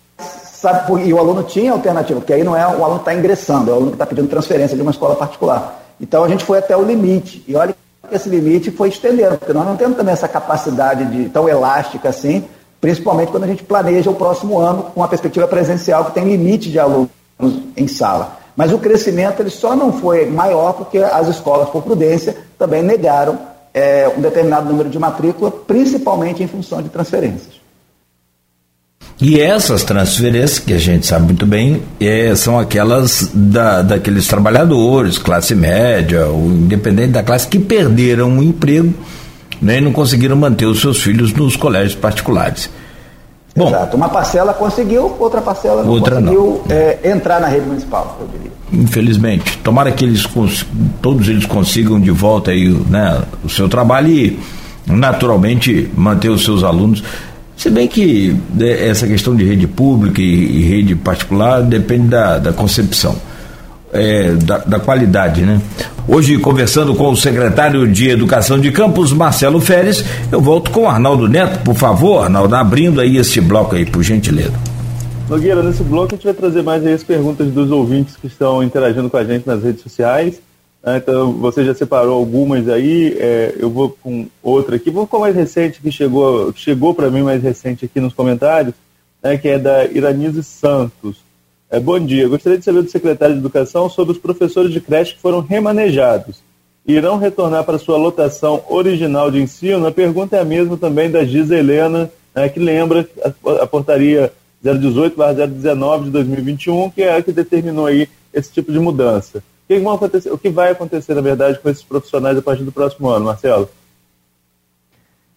sabe, e o aluno tinha alternativa, porque aí não é o aluno que está ingressando, é o aluno que está pedindo transferência de uma escola particular. Então a gente foi até o limite. E olha que esse limite foi estendendo, porque nós não temos também essa capacidade de tão elástica assim, principalmente quando a gente planeja o próximo ano com uma perspectiva presencial que tem limite de alunos em sala. Mas o crescimento ele só não foi maior porque as escolas, por prudência, também negaram é, um determinado número de matrícula, principalmente em função de transferências. E essas transferências, que a gente sabe muito bem, é, são aquelas da, daqueles trabalhadores, classe média, ou independente da classe, que perderam o emprego né, e não conseguiram manter os seus filhos nos colégios particulares. Bom, Exato. Uma parcela conseguiu, outra parcela não outra conseguiu não. É, entrar na rede municipal, eu diria. Infelizmente. Tomara que eles todos eles consigam de volta aí, né, o seu trabalho e naturalmente manter os seus alunos se bem que essa questão de rede pública e, rede particular depende da, da concepção. É, da, da, qualidade, né? Hoje, conversando com o secretário de Educação de Campos, Marcelo Férez, eu volto com Arnaldo Neto, por favor, Arnaldo, abrindo aí esse bloco aí, por gentileza. Nogueira, nesse bloco a gente vai trazer mais aí as perguntas dos ouvintes que estão interagindo com a gente nas redes sociais. Né? Então, você já separou algumas aí, é, eu vou com outra aqui. Vou com a mais recente, que chegou, chegou para mim mais recente aqui nos comentários, né, que é da Iranise Santos. É, bom dia, gostaria de saber do secretário de Educação sobre os professores de creche que foram remanejados. Irão retornar para sua lotação original de ensino? A pergunta é a mesma também da Giza Helena, né, que lembra a, a portaria 018/019 de 2021, que é a que determinou aí esse tipo de mudança. O que, acontecer, o que vai acontecer, na verdade, com esses profissionais a partir do próximo ano, Marcelo?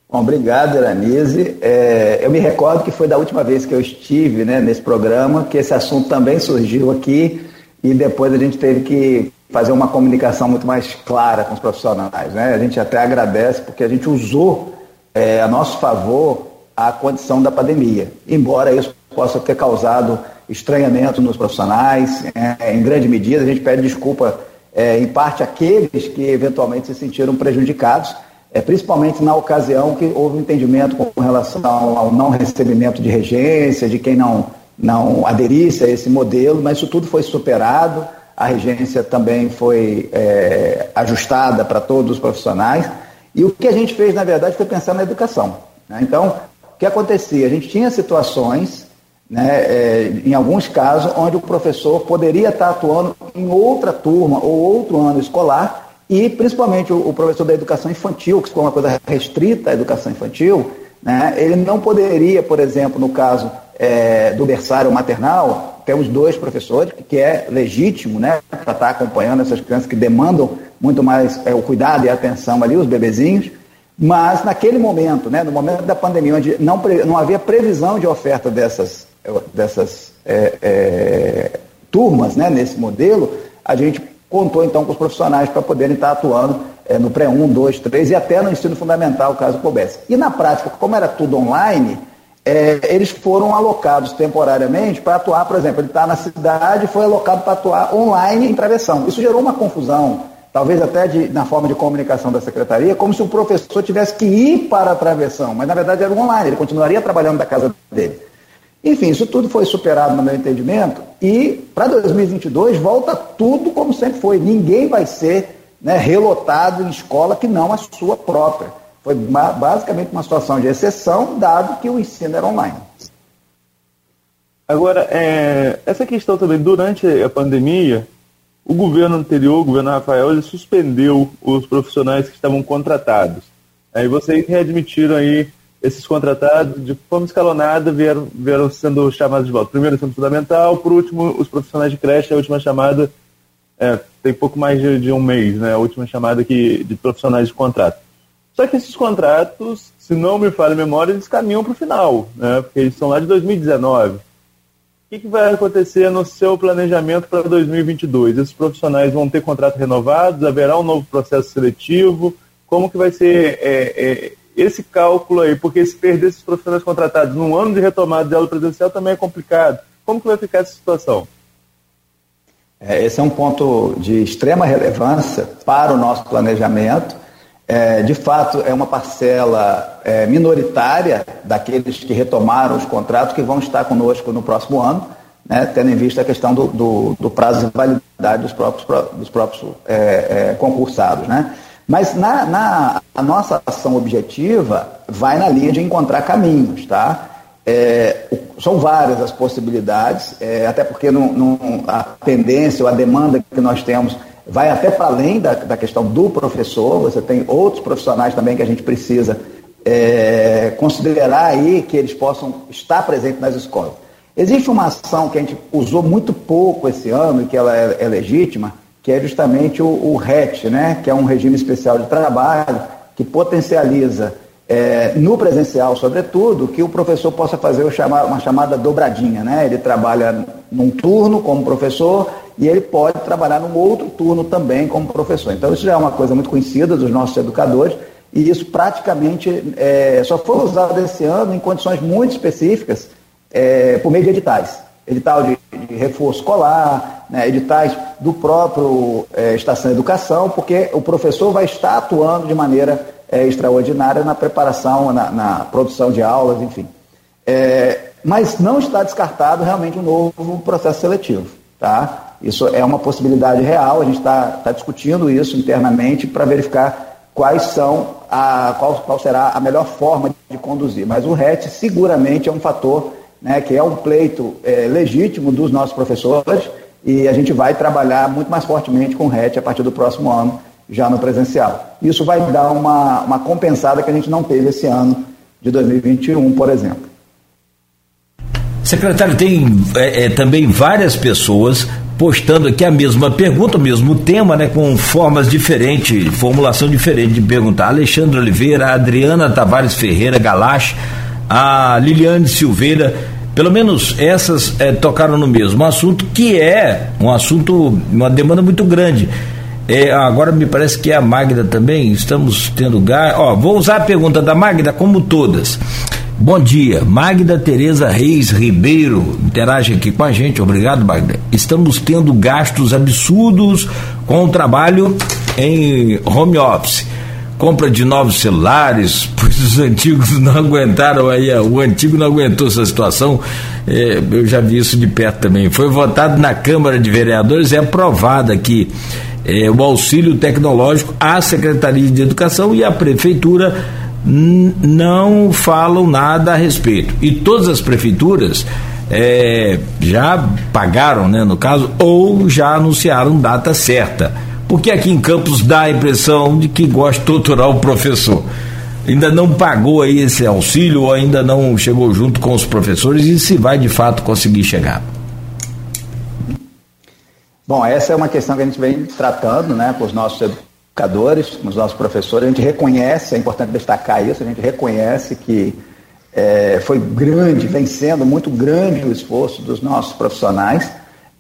Bom, obrigado, Eranise. É, eu me recordo que foi da última vez que eu estive né, nesse programa que esse assunto também surgiu aqui e depois a gente teve que fazer uma comunicação muito mais clara com os profissionais. Né? A gente até agradece porque a gente usou é, a nosso favor a condição da pandemia, embora isso possa ter causado estranhamento nos profissionais, é, em grande medida a gente pede desculpa é, em parte àqueles que eventualmente se sentiram prejudicados, é, principalmente na ocasião que houve um entendimento com relação ao não recebimento de regência, de quem não, não aderisse a esse modelo, mas isso tudo foi superado, a regência também foi é, ajustada para todos os profissionais, e o que a gente fez, na verdade, foi pensar na educação. Né? Então, o que acontecia? A gente tinha situações, né, é, em alguns casos, onde o professor poderia estar atuando em outra turma ou outro ano escolar, e principalmente o, o, professor da educação infantil, que ficou uma coisa restrita à educação infantil, né, ele não poderia, por exemplo, no caso é, do berçário maternal, temos dois professores, que é legítimo né, para estar acompanhando essas crianças que demandam muito mais é, o cuidado e a atenção ali, os bebezinhos, mas naquele momento, né, no momento da pandemia, onde não, não havia previsão de oferta dessas, dessas é, é, turmas né, nesse modelo, a gente contou então com os profissionais para poderem estar atuando é, no pré-1, 2, 3 e até no ensino fundamental, caso coubesse. E na prática, como era tudo online, é, eles foram alocados temporariamente para atuar, por exemplo, ele está na cidade foi alocado para atuar online em travessão. Isso gerou uma confusão, talvez até de, na forma de comunicação da secretaria, como se o professor tivesse que ir para a travessão, mas na verdade era online, ele continuaria trabalhando da casa dele. Enfim, isso tudo foi superado no meu entendimento e para 2022 volta tudo como sempre foi. Ninguém vai ser né, relotado em escola que não a sua própria. Foi basicamente uma situação de exceção, dado que o ensino era online. Agora, é, essa questão também, durante a pandemia, o governo anterior, o governo Rafael, ele suspendeu os profissionais que estavam contratados. Aí vocês readmitiram aí esses contratados, de forma escalonada, vieram, vieram sendo chamados de volta. Primeiro, ensino fundamental, por último, os profissionais de creche, a última chamada é, tem pouco mais de, de, um mês, né? A última chamada aqui de profissionais de contrato. Só que esses contratos, se não me falha a memória, eles caminham para o final, né? Porque eles são lá de 2019. O que, que vai acontecer no seu planejamento para 2022? Esses profissionais vão ter contrato renovados? Haverá um novo processo seletivo? Como que vai ser é, é, esse cálculo aí, porque se perder esses profissionais contratados num ano de retomada de aula presencial também é complicado. Como que vai ficar essa situação? É, esse é um ponto de extrema relevância para o nosso planejamento. É, de fato, é uma parcela é, minoritária daqueles que retomaram os contratos que vão estar conosco no próximo ano, né, tendo em vista a questão do, do, do prazo de validade dos próprios, dos próprios é, é, concursados. Né? Mas na, na, a nossa ação objetiva vai na linha de encontrar caminhos, tá? É, são várias as possibilidades, é, até porque a tendência ou a demanda que nós temos vai até para além da, da questão do professor, você tem outros profissionais também que a gente precisa é, considerar aí que eles possam estar presentes nas escolas. Existe uma ação que a gente usou muito pouco esse ano e que ela é, é legítima, que é justamente o, o RET, né, que é um regime especial de trabalho que potencializa é, no presencial, sobretudo, que o professor possa fazer uma chamada dobradinha. Né? Ele trabalha num turno como professor e ele pode trabalhar num outro turno também como professor. Então, isso já é uma coisa muito conhecida dos nossos educadores e isso praticamente é, só foi usado esse ano em condições muito específicas é, por meio de editais. Edital de, de reforço escolar, né, editais do próprio é, Estação Educação, porque o professor vai estar atuando de maneira é, extraordinária na preparação, na, na, produção de aulas, enfim. É, mas não está descartado realmente um novo processo seletivo. Tá? Isso é uma possibilidade real, a gente está tá discutindo isso internamente para verificar quais são a, qual, qual será a melhor forma de conduzir. Mas o RET seguramente é um fator né, que é um pleito é, legítimo dos nossos professores e a gente vai trabalhar muito mais fortemente com o RET a partir do próximo ano, já no presencial. Isso vai dar uma, uma compensada que a gente não teve esse ano de 2021, por exemplo. Secretário, tem é, é, também várias pessoas postando aqui a mesma pergunta, o mesmo tema, né, com formas diferentes, formulação diferente de perguntar. Alexandre Oliveira, Adriana Tavares Ferreira Galache, a Liliane Silveira, pelo menos essas é, tocaram no mesmo assunto, que é um assunto, uma demanda muito grande. É, agora me parece que é a Magda também, estamos tendo gás. Ó, vou usar a pergunta da Magda como todas. Bom dia, Magda Tereza Reis Ribeiro interage aqui com a gente, obrigado Magda. Estamos tendo gastos absurdos com o trabalho em home office. Compra de novos celulares, pois os antigos não aguentaram aí, o antigo não aguentou essa situação. É, eu já vi isso de perto também. Foi votado na Câmara de Vereadores, é aprovado aqui é, o auxílio tecnológico à Secretaria de Educação e à Prefeitura não falam nada a respeito. E todas as prefeituras é, já pagaram, né, no caso, ou já anunciaram data certa. Porque aqui em Campos dá a impressão de que gosta de torturar o professor. Ainda não pagou aí esse auxílio ou ainda não chegou junto com os professores e se vai de fato conseguir chegar. Bom, essa é uma questão que a gente vem tratando né, com os nossos educadores, os nossos professores, a gente reconhece, é importante destacar isso, a gente reconhece que é, foi grande, vem sendo muito grande o esforço dos nossos profissionais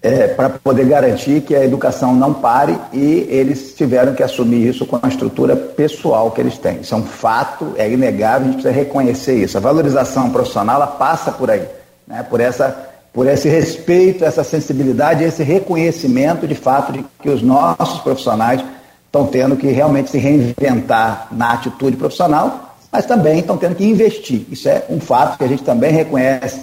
é, para poder garantir que a educação não pare e eles tiveram que assumir isso com a estrutura pessoal que eles têm. Isso é um fato, é inegável, a gente precisa reconhecer isso. A valorização profissional ela passa por aí, né, por essa por esse respeito, essa sensibilidade, esse reconhecimento de fato de que os nossos profissionais estão tendo que realmente se reinventar na atitude profissional, mas também estão tendo que investir. Isso é um fato que a gente também reconhece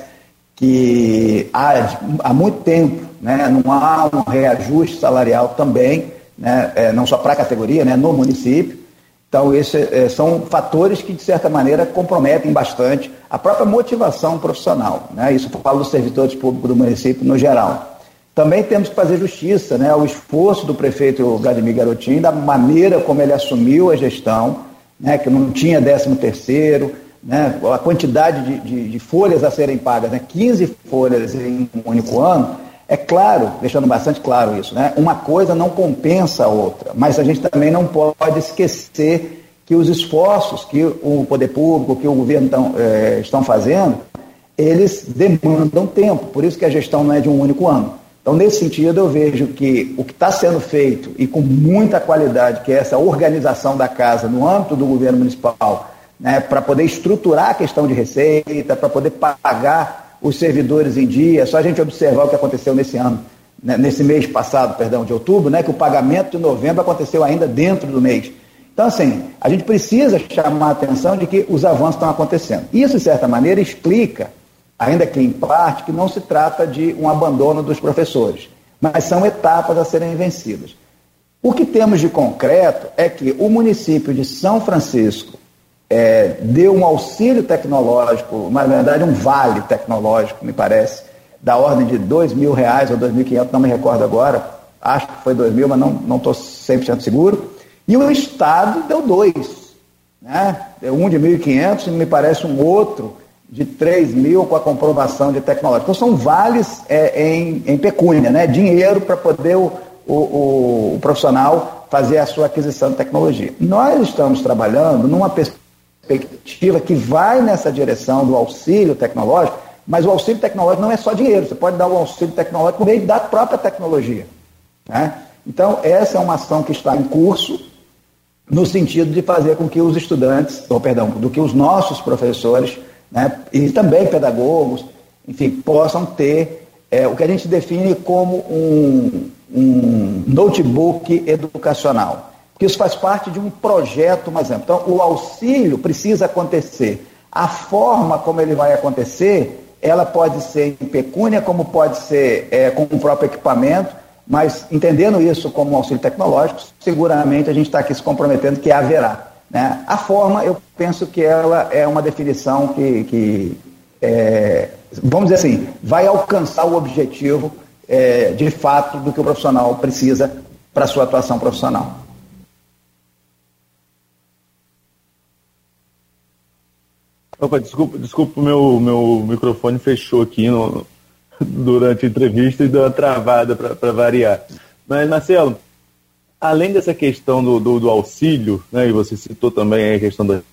que há, há muito tempo né, não há um reajuste salarial também, né, é, não só para a categoria, né, no município. Então, esses é, são fatores que, de certa maneira, comprometem bastante a própria motivação profissional. Né? Isso eu falo dos servidores públicos do município no geral. Também temos que fazer justiça né, ao esforço do prefeito Vladimir Garotinho, da maneira como ele assumiu a gestão, né, que não tinha 13 terceiro, né, a quantidade de, de, de, folhas a serem pagas, né, 15 folhas em um único ano, é claro, deixando bastante claro isso, né, uma coisa não compensa a outra, mas a gente também não pode esquecer que os esforços que o poder público, que o governo tão, é, estão fazendo, eles demandam tempo, por isso que a gestão não é de um único ano. Então, nesse sentido, eu vejo que o que está sendo feito e com muita qualidade, que é essa organização da casa no âmbito do governo municipal, né, para poder estruturar a questão de receita, para poder pagar os servidores em dia. É só a gente observar o que aconteceu nesse ano, né, nesse mês passado, perdão, de outubro, né, que o pagamento de novembro aconteceu ainda dentro do mês. Então, assim, a gente precisa chamar a atenção de que os avanços estão acontecendo. Isso, de certa maneira, explica ainda que em parte, que não se trata de um abandono dos professores, mas são etapas a serem vencidas. O que temos de concreto é que o município de São Francisco é, deu um auxílio tecnológico, na verdade um vale tecnológico, me parece, da ordem de dois mil reais ou dois mil quinhentos, não me recordo agora, acho que foi dois mil, mas não estou 100% seguro, e o Estado deu dois, né? deu um de 1.500 e me parece um outro de 3 mil com a comprovação de tecnologia. Então, são vales é, em, em pecúnia, né? dinheiro para poder o, o, o, profissional fazer a sua aquisição de tecnologia. Nós estamos trabalhando numa perspectiva que vai nessa direção do auxílio tecnológico, mas o auxílio tecnológico não é só dinheiro, você pode dar o auxílio tecnológico por meio da própria tecnologia. Né? Então, essa é uma ação que está em curso, no sentido de fazer com que os estudantes, ou perdão, do que os nossos professores né, e também pedagogos, enfim, possam ter é, o que a gente define como um, um notebook educacional. Porque isso faz parte de um projeto mais amplo. Então, o auxílio precisa acontecer. A forma como ele vai acontecer, ela pode ser em pecúnia, como pode ser é, com o próprio equipamento, mas entendendo isso como um auxílio tecnológico, seguramente a gente está aqui se comprometendo que haverá. Né? A forma, eu penso que ela é uma definição que, que é, vamos dizer assim, vai alcançar o objetivo é, de fato do que o profissional precisa para sua atuação profissional. Opa, desculpa, desculpa meu, meu microfone fechou aqui no, durante a entrevista e deu uma travada para variar. Mas, Marcelo, além dessa questão do, do, do, auxílio, né, e você citou também a questão do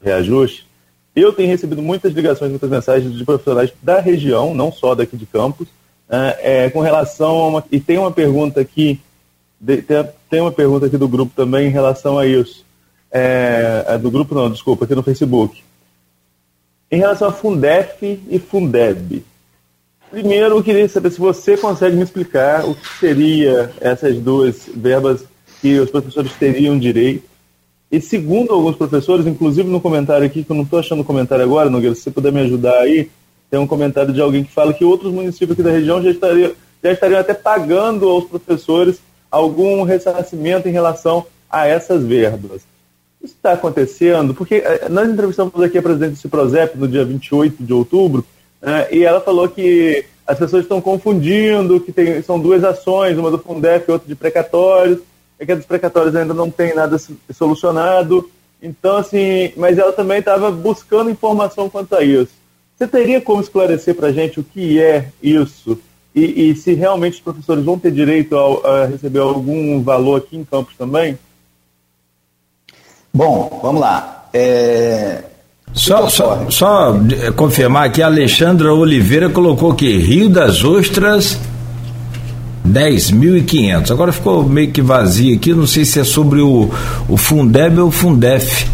reajuste, eu tenho recebido muitas ligações, muitas mensagens de profissionais da região, não só daqui de Campos, né, é, com relação a uma, e tem uma pergunta aqui, de, tem, tem, uma pergunta aqui do grupo também em relação a isso. É, é do grupo não, desculpa, aqui no Facebook. Em relação a Fundef e Fundeb. Primeiro, eu queria saber se você consegue me explicar o que seria essas duas verbas que os professores teriam direito. E segundo alguns professores, inclusive no comentário aqui, que eu não estou achando o comentário agora, Nogueira, se você puder me ajudar aí, tem um comentário de alguém que fala que outros municípios aqui da região já estariam, já estariam até pagando aos professores algum ressarcimento em relação a essas verbas. Está acontecendo porque eh, nós entrevistamos aqui a presidente do Ciprozep no dia 28 de outubro né, e ela falou que as pessoas estão confundindo, que tem, são duas ações, uma do Fundef e outra de precatórios, é que a dos precatórios ainda não tem nada solucionado. Então, assim, mas ela também estava buscando informação quanto a isso. Você teria como esclarecer para a gente o que é isso e, e, se realmente os professores vão ter direito a, a receber algum valor aqui em Campos também? Bom, vamos lá. É... Só, só, só, eh, confirmar aqui, a Alexandra Oliveira colocou que Rio das Ostras 10.500. Agora ficou meio que vazio aqui, não sei se é sobre o, o Fundeb ou o Fundef.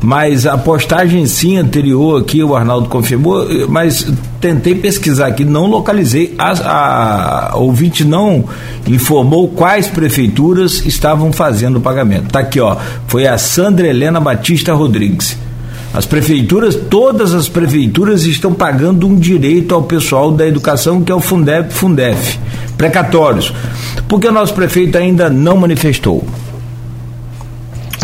Mas a postagem sim anterior aqui, o Arnaldo confirmou, mas tentei pesquisar aqui, não localizei. A, a ouvinte não informou quais prefeituras estavam fazendo o pagamento. Tá aqui, ó. Foi a Sandra Helena Batista Rodrigues. As prefeituras, todas as prefeituras estão pagando um direito ao pessoal da educação, que é o Fundeb, Fundef, precatórios. Porque o nosso prefeito ainda não manifestou.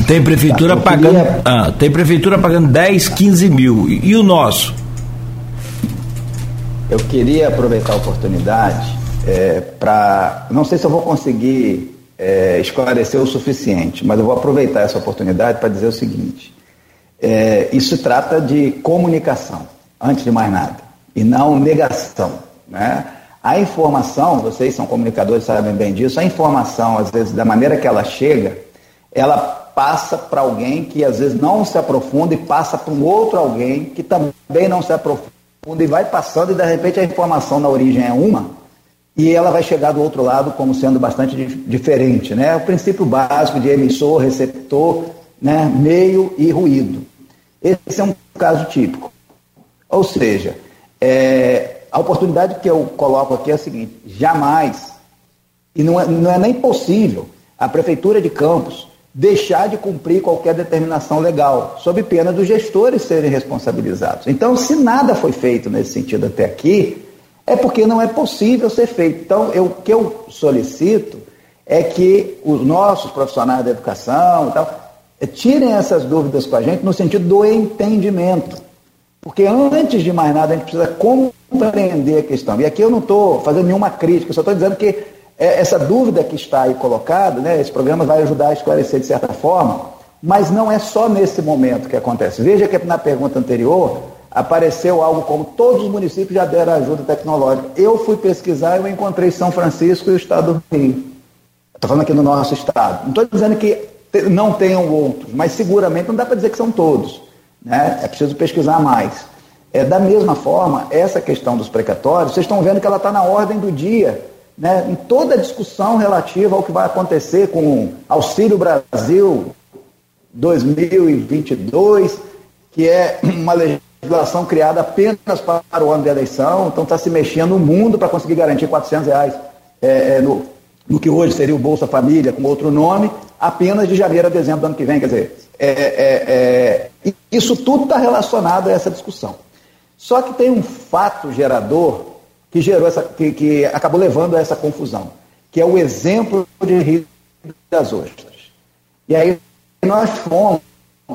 Tem prefeitura tá, pagando. Queria... Ah, tem prefeitura pagando 10, 15 mil. E o nosso? Eu queria aproveitar a oportunidade é, para. Não sei se eu vou conseguir é, esclarecer o suficiente, mas eu vou aproveitar essa oportunidade para dizer o seguinte. É, isso trata de comunicação, antes de mais nada, e não negação. Né? A informação, vocês são comunicadores, sabem bem disso, a informação, às vezes, da maneira que ela chega, ela passa para alguém que às vezes não se aprofunda e passa para um outro alguém que também não se aprofunda e vai passando e de repente a informação na origem é uma e ela vai chegar do outro lado como sendo bastante diferente, né? O princípio básico de emissor, receptor, né? meio e ruído. Esse é um caso típico. Ou seja, é, a oportunidade que eu coloco aqui é a seguinte: jamais, e não é, não é nem possível, a Prefeitura de Campos deixar de cumprir qualquer determinação legal, sob pena dos gestores serem responsabilizados. Então, se nada foi feito nesse sentido até aqui, é porque não é possível ser feito. Então, o que eu solicito é que os nossos profissionais da educação e tal, é, tirem essas dúvidas com a gente no sentido do entendimento. Porque antes de mais nada, a gente precisa compreender a questão. E aqui eu não estou fazendo nenhuma crítica, só estou dizendo que essa dúvida que está aí colocada, né, esse programa vai ajudar a esclarecer de certa forma, mas não é só nesse momento que acontece. Veja que na pergunta anterior apareceu algo como todos os municípios já deram ajuda tecnológica. Eu fui pesquisar e eu encontrei São Francisco e o estado do Rio. Estou falando aqui no nosso estado. Não estou dizendo que não tenham outros, mas seguramente não dá para dizer que são todos. Né? É preciso pesquisar mais. É, da mesma forma, essa questão dos precatórios, vocês estão vendo que ela está na ordem do dia né, em toda a discussão relativa ao que vai acontecer com Auxílio Brasil 2022, que é uma legislação criada apenas para o ano de eleição, então está se mexendo o mundo para conseguir garantir 400 reais é, é, no, no, que hoje seria o Bolsa Família, com outro nome, apenas de janeiro a dezembro do ano que vem. Quer dizer, é, é, é isso tudo está relacionado a essa discussão. Só que tem um fato gerador que gerou essa, que, que acabou levando a essa confusão, que é o exemplo de Rio das Ostras. E aí nós fomos,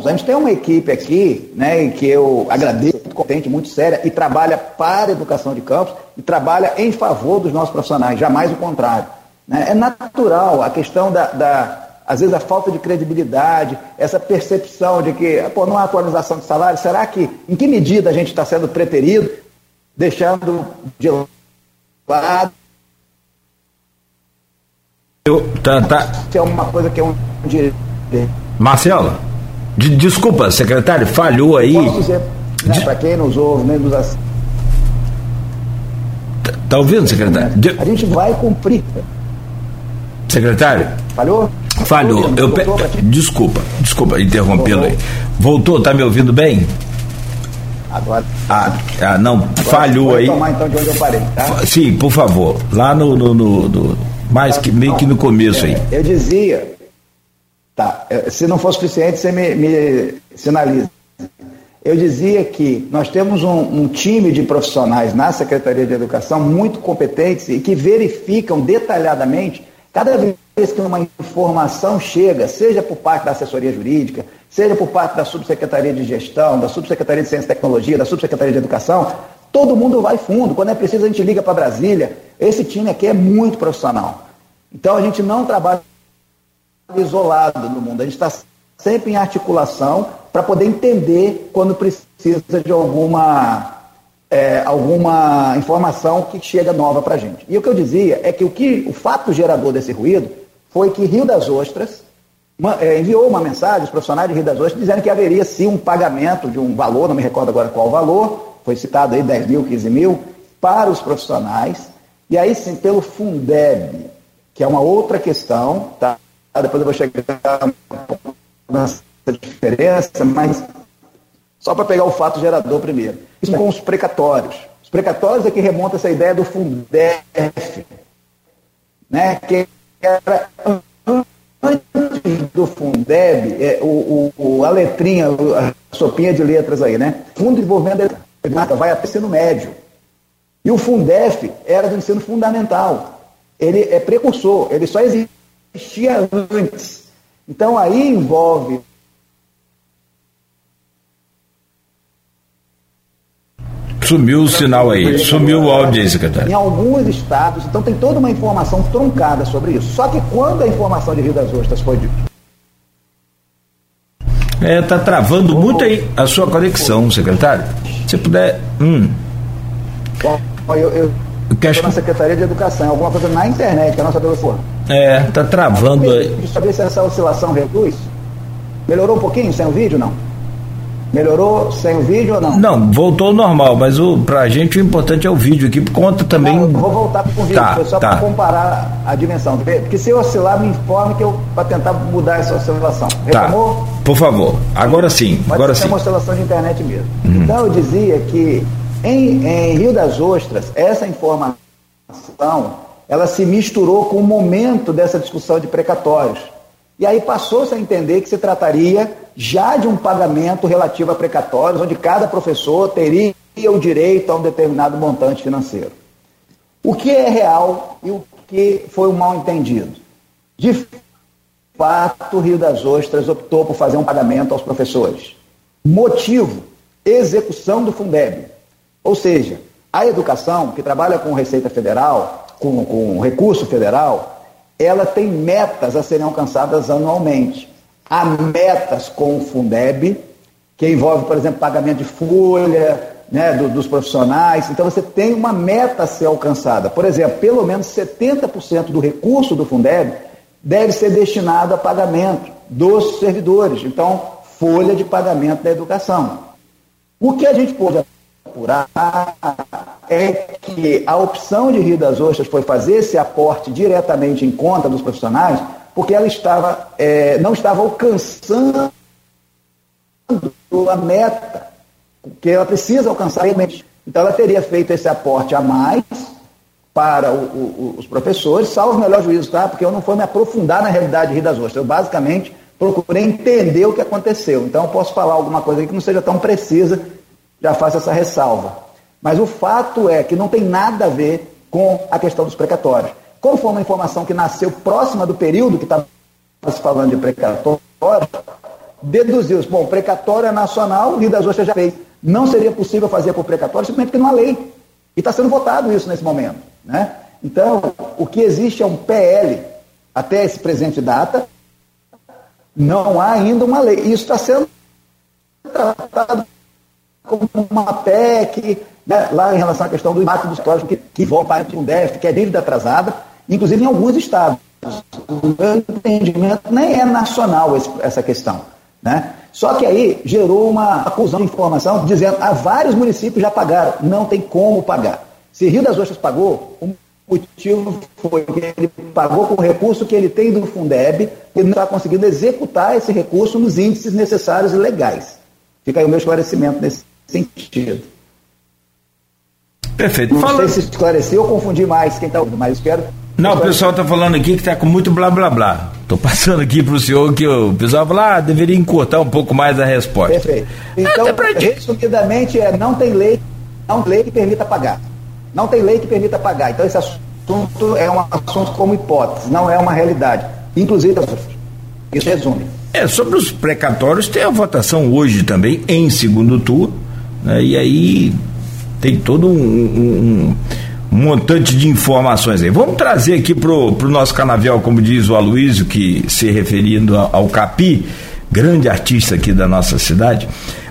a gente tem uma equipe aqui, né, que eu agradeço, muito contente, muito séria, e trabalha para a educação de campos, e trabalha em favor dos nossos profissionais, jamais o contrário. Né? É natural a questão da, da às vezes a falta de credibilidade, essa percepção de que pô, não há atualização de salário, será que, em que medida a gente está sendo preterido, deixando de lado? Eu, tá, tá. É uma coisa que é um direito. Marcelo, de, desculpa, secretário, falhou aí. Posso dizer, né, para quem nos ouve, nem nos assiste. Tá, tá ouvindo, secretário? De... A gente vai cumprir. Secretário? Falhou? Falhou. Eu pe... Desculpa, desculpa interrompê-lo aí. Voltou, tá me ouvindo bem? Agora. Ah, ah não, Agora, falhou aí. tomar então de onde eu parei, tá? Sim, por favor. Lá no. no, no, no mais que, meio que no começo aí. Eu dizia. Tá, é, se não for suficiente, você me, me sinaliza. Eu dizia que nós temos um, um, time de profissionais na Secretaria de Educação muito competentes e que verificam detalhadamente cada vez que uma informação chega, seja por parte da assessoria jurídica, seja por parte da subsecretaria de gestão, da subsecretaria de ciência e tecnologia, da subsecretaria de educação, todo mundo vai fundo. Quando é preciso, a gente liga para Brasília. Esse time aqui é muito profissional. Então a gente não trabalha isolado no mundo, a gente está sempre em articulação para poder entender quando precisa de alguma é, alguma informação que chega nova para a gente. E o que eu dizia é que o, que o fato gerador desse ruído foi que Rio das Ostras uma, é, enviou uma mensagem, os profissionais de Rio das Ostras, dizendo que haveria sim um pagamento de um valor, não me recordo agora qual valor, foi citado aí 10 mil, 15 mil, para os profissionais, e aí sim pelo Fundeb, que é uma outra questão, tá? depois eu vou chegar nessa diferença, mas só para pegar o fato gerador primeiro. Isso com os precatórios. Os precatórios é que remonta essa ideia do Fundef, né? que era antes do Fundeb, é, o, o, a letrinha, a sopinha de letras aí, né? Fundo de Desenvolvimento vai até ensino médio. E o Fundef era do ensino fundamental. Ele é precursor, ele só existia antes. Então aí envolve Sumiu o sinal aí, sumiu o áudio aí, secretário. Em alguns estados, então tem toda uma informação truncada sobre isso. Só que quando a informação de Rio das Ostras foi dita. É, tá travando muito aí a sua conexão, secretário. Se puder. Hum. Bom, eu, eu, estou na Secretaria de Educação, é alguma coisa na internet, que a nossa telefone. É, tá travando aí. Saber se essa oscilação reduz. Melhorou um pouquinho sem o vídeo, não? Melhorou sem o vídeo ou não? Não, voltou ao normal, mas o, pra gente o importante é o vídeo aqui, conta também. Não, vou voltar com o vídeo, tá, só tá. para comparar a dimensão. Porque se eu oscilar, me informe que eu para tentar mudar essa oscilação. Retomou? Tá. Por favor, agora sim. Pode agora ser sim. uma oscilação de internet mesmo. Uhum. Então eu dizia que em, em Rio das Ostras, essa informação ela se misturou com o momento dessa discussão de precatórios. E aí passou-se a entender que se trataria já de um pagamento relativo a precatórios, onde cada professor teria o direito a um determinado montante financeiro. O que é real e o que foi um mal entendido? De fato, o Rio das Ostras optou por fazer um pagamento aos professores. Motivo: execução do Fundeb. Ou seja, a educação, que trabalha com Receita Federal, com, com recurso federal, ela tem metas a serem alcançadas anualmente. Há metas com o Fundeb, que envolve, por exemplo, pagamento de folha né, do, dos profissionais. Então você tem uma meta a ser alcançada. Por exemplo, pelo menos 70% do recurso do Fundeb deve ser destinado a pagamento dos servidores. Então, folha de pagamento da educação. O que a gente pôde apurar é que a opção de Rio das Ostras foi fazer esse aporte diretamente em conta dos profissionais, porque ela estava, é, não estava alcançando a meta que ela precisa alcançar. Então ela teria feito esse aporte a mais para o, o, os professores, salvo o melhor juízo, tá? Porque eu não fui me aprofundar na realidade de Rio das Ostras. Eu basicamente procurei entender o que aconteceu. Então eu posso falar alguma coisa que não seja tão precisa já faço essa ressalva. Mas o fato é que não tem nada a ver com a questão dos precatórios. Como foi uma informação que nasceu próxima do período que estava se falando de precatório, deduziu-se, bom, precatório é nacional, Rio das Ostras já fez. Não seria possível fazer por precatório simplesmente porque não há lei. E está sendo votado isso nesse momento. Né? Então, o que existe é um PL, até esse presente data, Não há ainda uma lei. Isso está sendo tratado como uma PEC, né, lá em relação à questão do impacto dos códigos que, que volta para um déficit, que é dívida atrasada, inclusive em alguns estados. O meu entendimento nem é nacional esse, essa questão. Né? Só que aí gerou uma acusão de informação dizendo que ah, vários municípios já pagaram, não tem como pagar. Se Rio das Ostras pagou, o motivo foi que ele pagou com o recurso que ele tem do Fundeb e não está conseguindo executar esse recurso nos índices necessários e legais. Fica aí o meu esclarecimento nesse sentido. Perfeito. Não Fala... sei se esclareceu ou confundi mais quem está ouvindo, mas espero. Não, o pessoal está falando aqui que está com muito blá blá blá. Estou passando aqui para o senhor que o pessoal fala, ah, deveria encurtar um pouco mais a resposta. Perfeito. Então, resumidamente, é, não tem lei, não tem lei que permita pagar. Não tem lei que permita pagar. Então, esse assunto é um assunto como hipótese, não é uma realidade. Inclusive, isso resume. É, sobre os precatórios, tem a votação hoje também, em segundo turno, né, e aí tem todo um, um, um, montante de informações aí. Vamos trazer aqui pro, pro nosso canavial, como diz o Aloysio, que se referindo ao Capi, grande artista aqui da nossa cidade.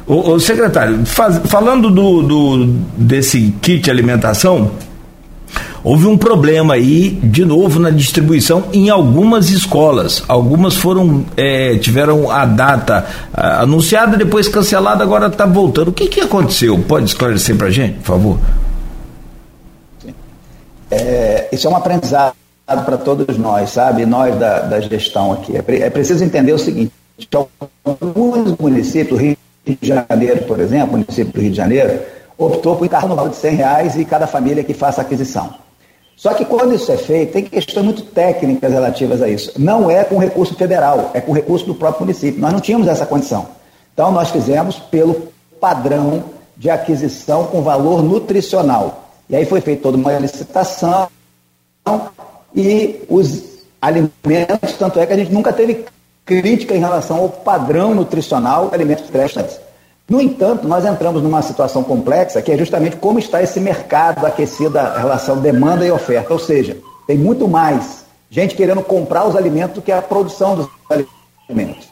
O, o secretário, faz, falando do, do, desse kit alimentação, houve um problema aí, de novo, na distribuição em algumas escolas. Algumas foram, é, tiveram a data a, anunciada, depois cancelada, agora está voltando. O que, que aconteceu? Pode esclarecer para a gente, por favor? É, isso é um aprendizado para todos nós, sabe? Nós da, da gestão aqui. É, é preciso entender o seguinte: alguns municípios, Rio de Janeiro, por exemplo, o município do Rio de Janeiro, optou por encargo no valor de 100 reais e cada família que faça aquisição. Só que quando isso é feito, tem questões muito técnicas relativas a isso. Não é com recurso federal, é com recurso do próprio município. Nós não tínhamos essa condição. Então, nós fizemos pelo padrão de aquisição com valor nutricional. E aí foi feita toda uma licitação e os alimentos, tanto é que a gente nunca teve crítica em relação ao padrão nutricional de alimentos creches. No entanto, nós entramos numa situação complexa que é justamente como está esse mercado aquecido a relação demanda e oferta. Ou seja, tem muito mais gente querendo comprar os alimentos do que a produção dos alimentos.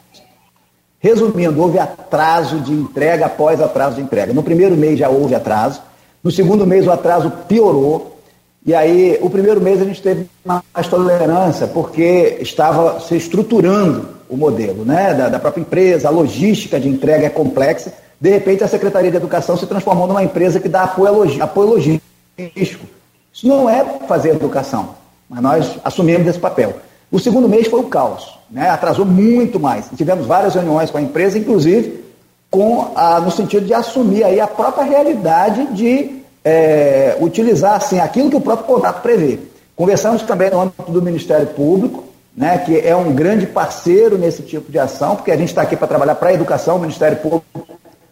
Resumindo, houve atraso de entrega após atraso de entrega. No primeiro mês já houve atraso, no segundo mês o atraso piorou, e aí o primeiro mês a gente teve mais tolerância, porque estava se estruturando o modelo né, da, da própria empresa, a logística de entrega é complexa, de repente, a Secretaria de Educação se transformou numa empresa que dá apoio, apoio logístico. Isso não é fazer educação, mas nós assumimos esse papel. O segundo mês foi o caos, né? atrasou muito mais. Tivemos várias reuniões com a empresa, inclusive com a, no sentido de assumir aí a própria realidade de é, utilizar assim, aquilo que o próprio contrato prevê. Conversamos também no âmbito do Ministério Público, né, que é um grande parceiro nesse tipo de ação, porque a gente está aqui para trabalhar para a educação, o Ministério Público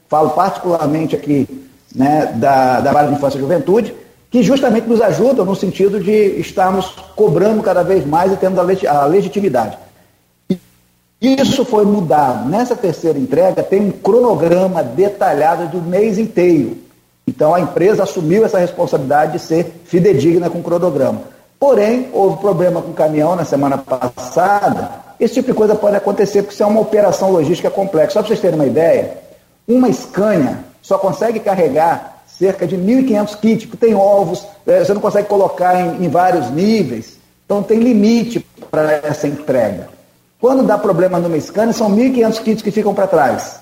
falo particularmente aqui né, da, da área de infância e juventude, que justamente nos ajudam no sentido de estarmos cobrando cada vez mais e tendo a legitimidade. Isso foi mudado. Nessa terceira entrega tem um cronograma detalhado do mês inteiro. Então a empresa assumiu essa responsabilidade de ser fidedigna com o cronograma. Porém, houve problema com o caminhão na semana passada. Esse tipo de coisa pode acontecer porque isso é uma operação logística complexa. Só para vocês terem uma ideia, uma Scania só consegue carregar cerca de 1.500 kits, porque tem ovos, é, você não consegue colocar em, em vários níveis, então tem limite para essa entrega. Quando dá problema numa Scania, são 1.500 kits que ficam para trás.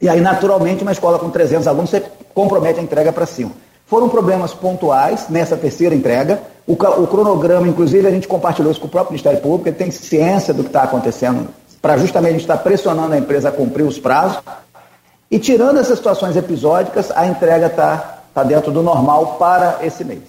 E aí, naturalmente, uma escola com 300 alunos, você compromete a entrega para cima. Foram problemas pontuais nessa terceira entrega. O, o, cronograma, inclusive, a gente compartilhou isso com o próprio Ministério Público, ele tem ciência do que está acontecendo para justamente a gente estar pressionando a empresa a cumprir os prazos. E tirando essas situações episódicas, a entrega está tá dentro do normal para esse mês.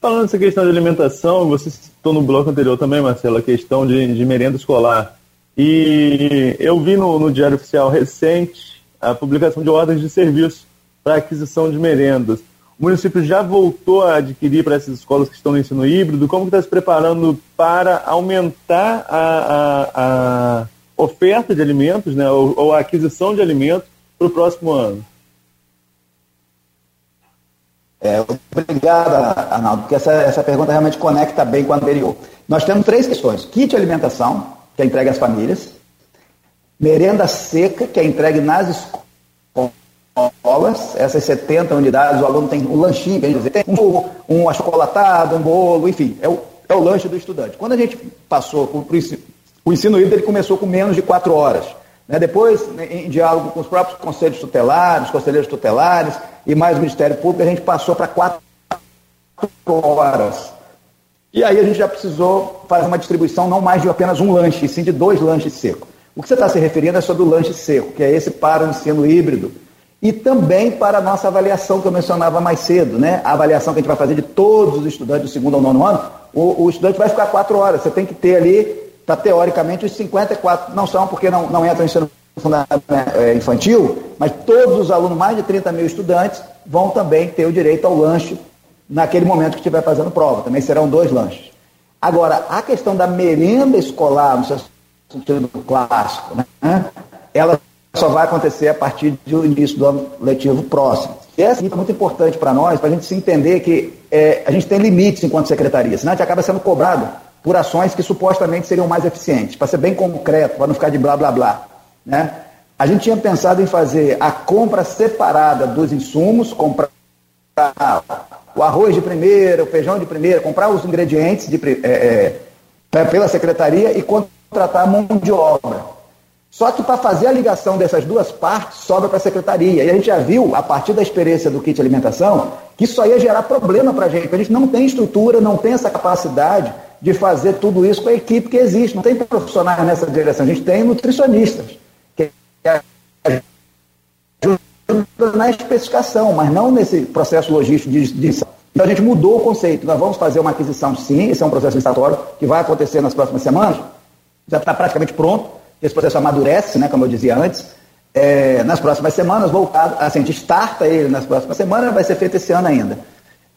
Falando dessa questão de alimentação, você citou no bloco anterior também, Marcelo, a questão de, de merenda escolar. E eu vi no, no Diário Oficial recente a publicação de ordens de serviço para aquisição de merendas. O município já voltou a adquirir para essas escolas que estão no ensino híbrido? Como está se preparando para aumentar a, a, a oferta de alimentos, né, ou, ou a aquisição de alimentos para o próximo ano? É, obrigado, Arnaldo, porque essa, essa pergunta realmente conecta bem com a anterior. Nós temos três questões: kit alimentação, que é entregue às famílias, merenda seca, que é entregue nas escolas, essas 70 unidades, o aluno tem um lanchinho, que a gente diz, tem um, um achocolatado, um bolo, enfim, é o, é o lanche do estudante. Quando a gente passou para o ensino, o ensino híbrido, ele começou com menos de quatro horas. Né? Depois, né, em diálogo com os próprios conselhos tutelares, conselheiros tutelares e mais o Ministério Público, a gente passou para quatro horas. E aí a gente já precisou fazer uma distribuição não mais de apenas um lanche, e sim de dois lanches secos. O que você está se referindo é sobre o lanche seco, que é esse para o ensino híbrido, e também para a nossa avaliação que eu mencionava mais cedo, né? A avaliação que a gente vai fazer de todos os estudantes do segundo ao nono ano, o, o estudante vai ficar quatro horas. Você tem que ter ali Tá, teoricamente, os 54 não são porque não, não entram em ensino é, infantil, mas todos os alunos, mais de 30 mil estudantes, vão também ter o direito ao lanche naquele momento que estiver fazendo prova. Também serão dois lanches. Agora, a questão da merenda escolar, no seu sentido clássico, né, ela só vai acontecer a partir do início do ano letivo próximo. E essa é muito importante para nós, para a gente se entender que é, a gente tem limites enquanto secretaria, senão a gente acaba sendo cobrado por ações que supostamente seriam mais eficientes, para ser bem concreto, para não ficar de blá blá blá. Né? A gente tinha pensado em fazer a compra separada dos insumos, comprar o arroz de primeira, o feijão de primeira, comprar os ingredientes de, é, é, pela secretaria e contratar mão de obra. Só que para fazer a ligação dessas duas partes, sobra para a secretaria. E a gente já viu, a partir da experiência do kit alimentação, que isso aí ia gerar problema para a gente. A gente não tem estrutura, não tem essa capacidade de fazer tudo isso com a equipe que existe. Não tem profissionais nessa direção, a gente tem nutricionistas, que ajudam na especificação, mas não nesse processo logístico de, de então a gente mudou o conceito. Nós vamos fazer uma aquisição, sim, esse é um processo licitatório que vai acontecer nas próximas semanas, já está praticamente pronto, esse processo amadurece, né, como eu dizia antes, é, nas próximas semanas, voltado, assim, a gente starta ele nas próximas semanas, vai ser feito esse ano ainda.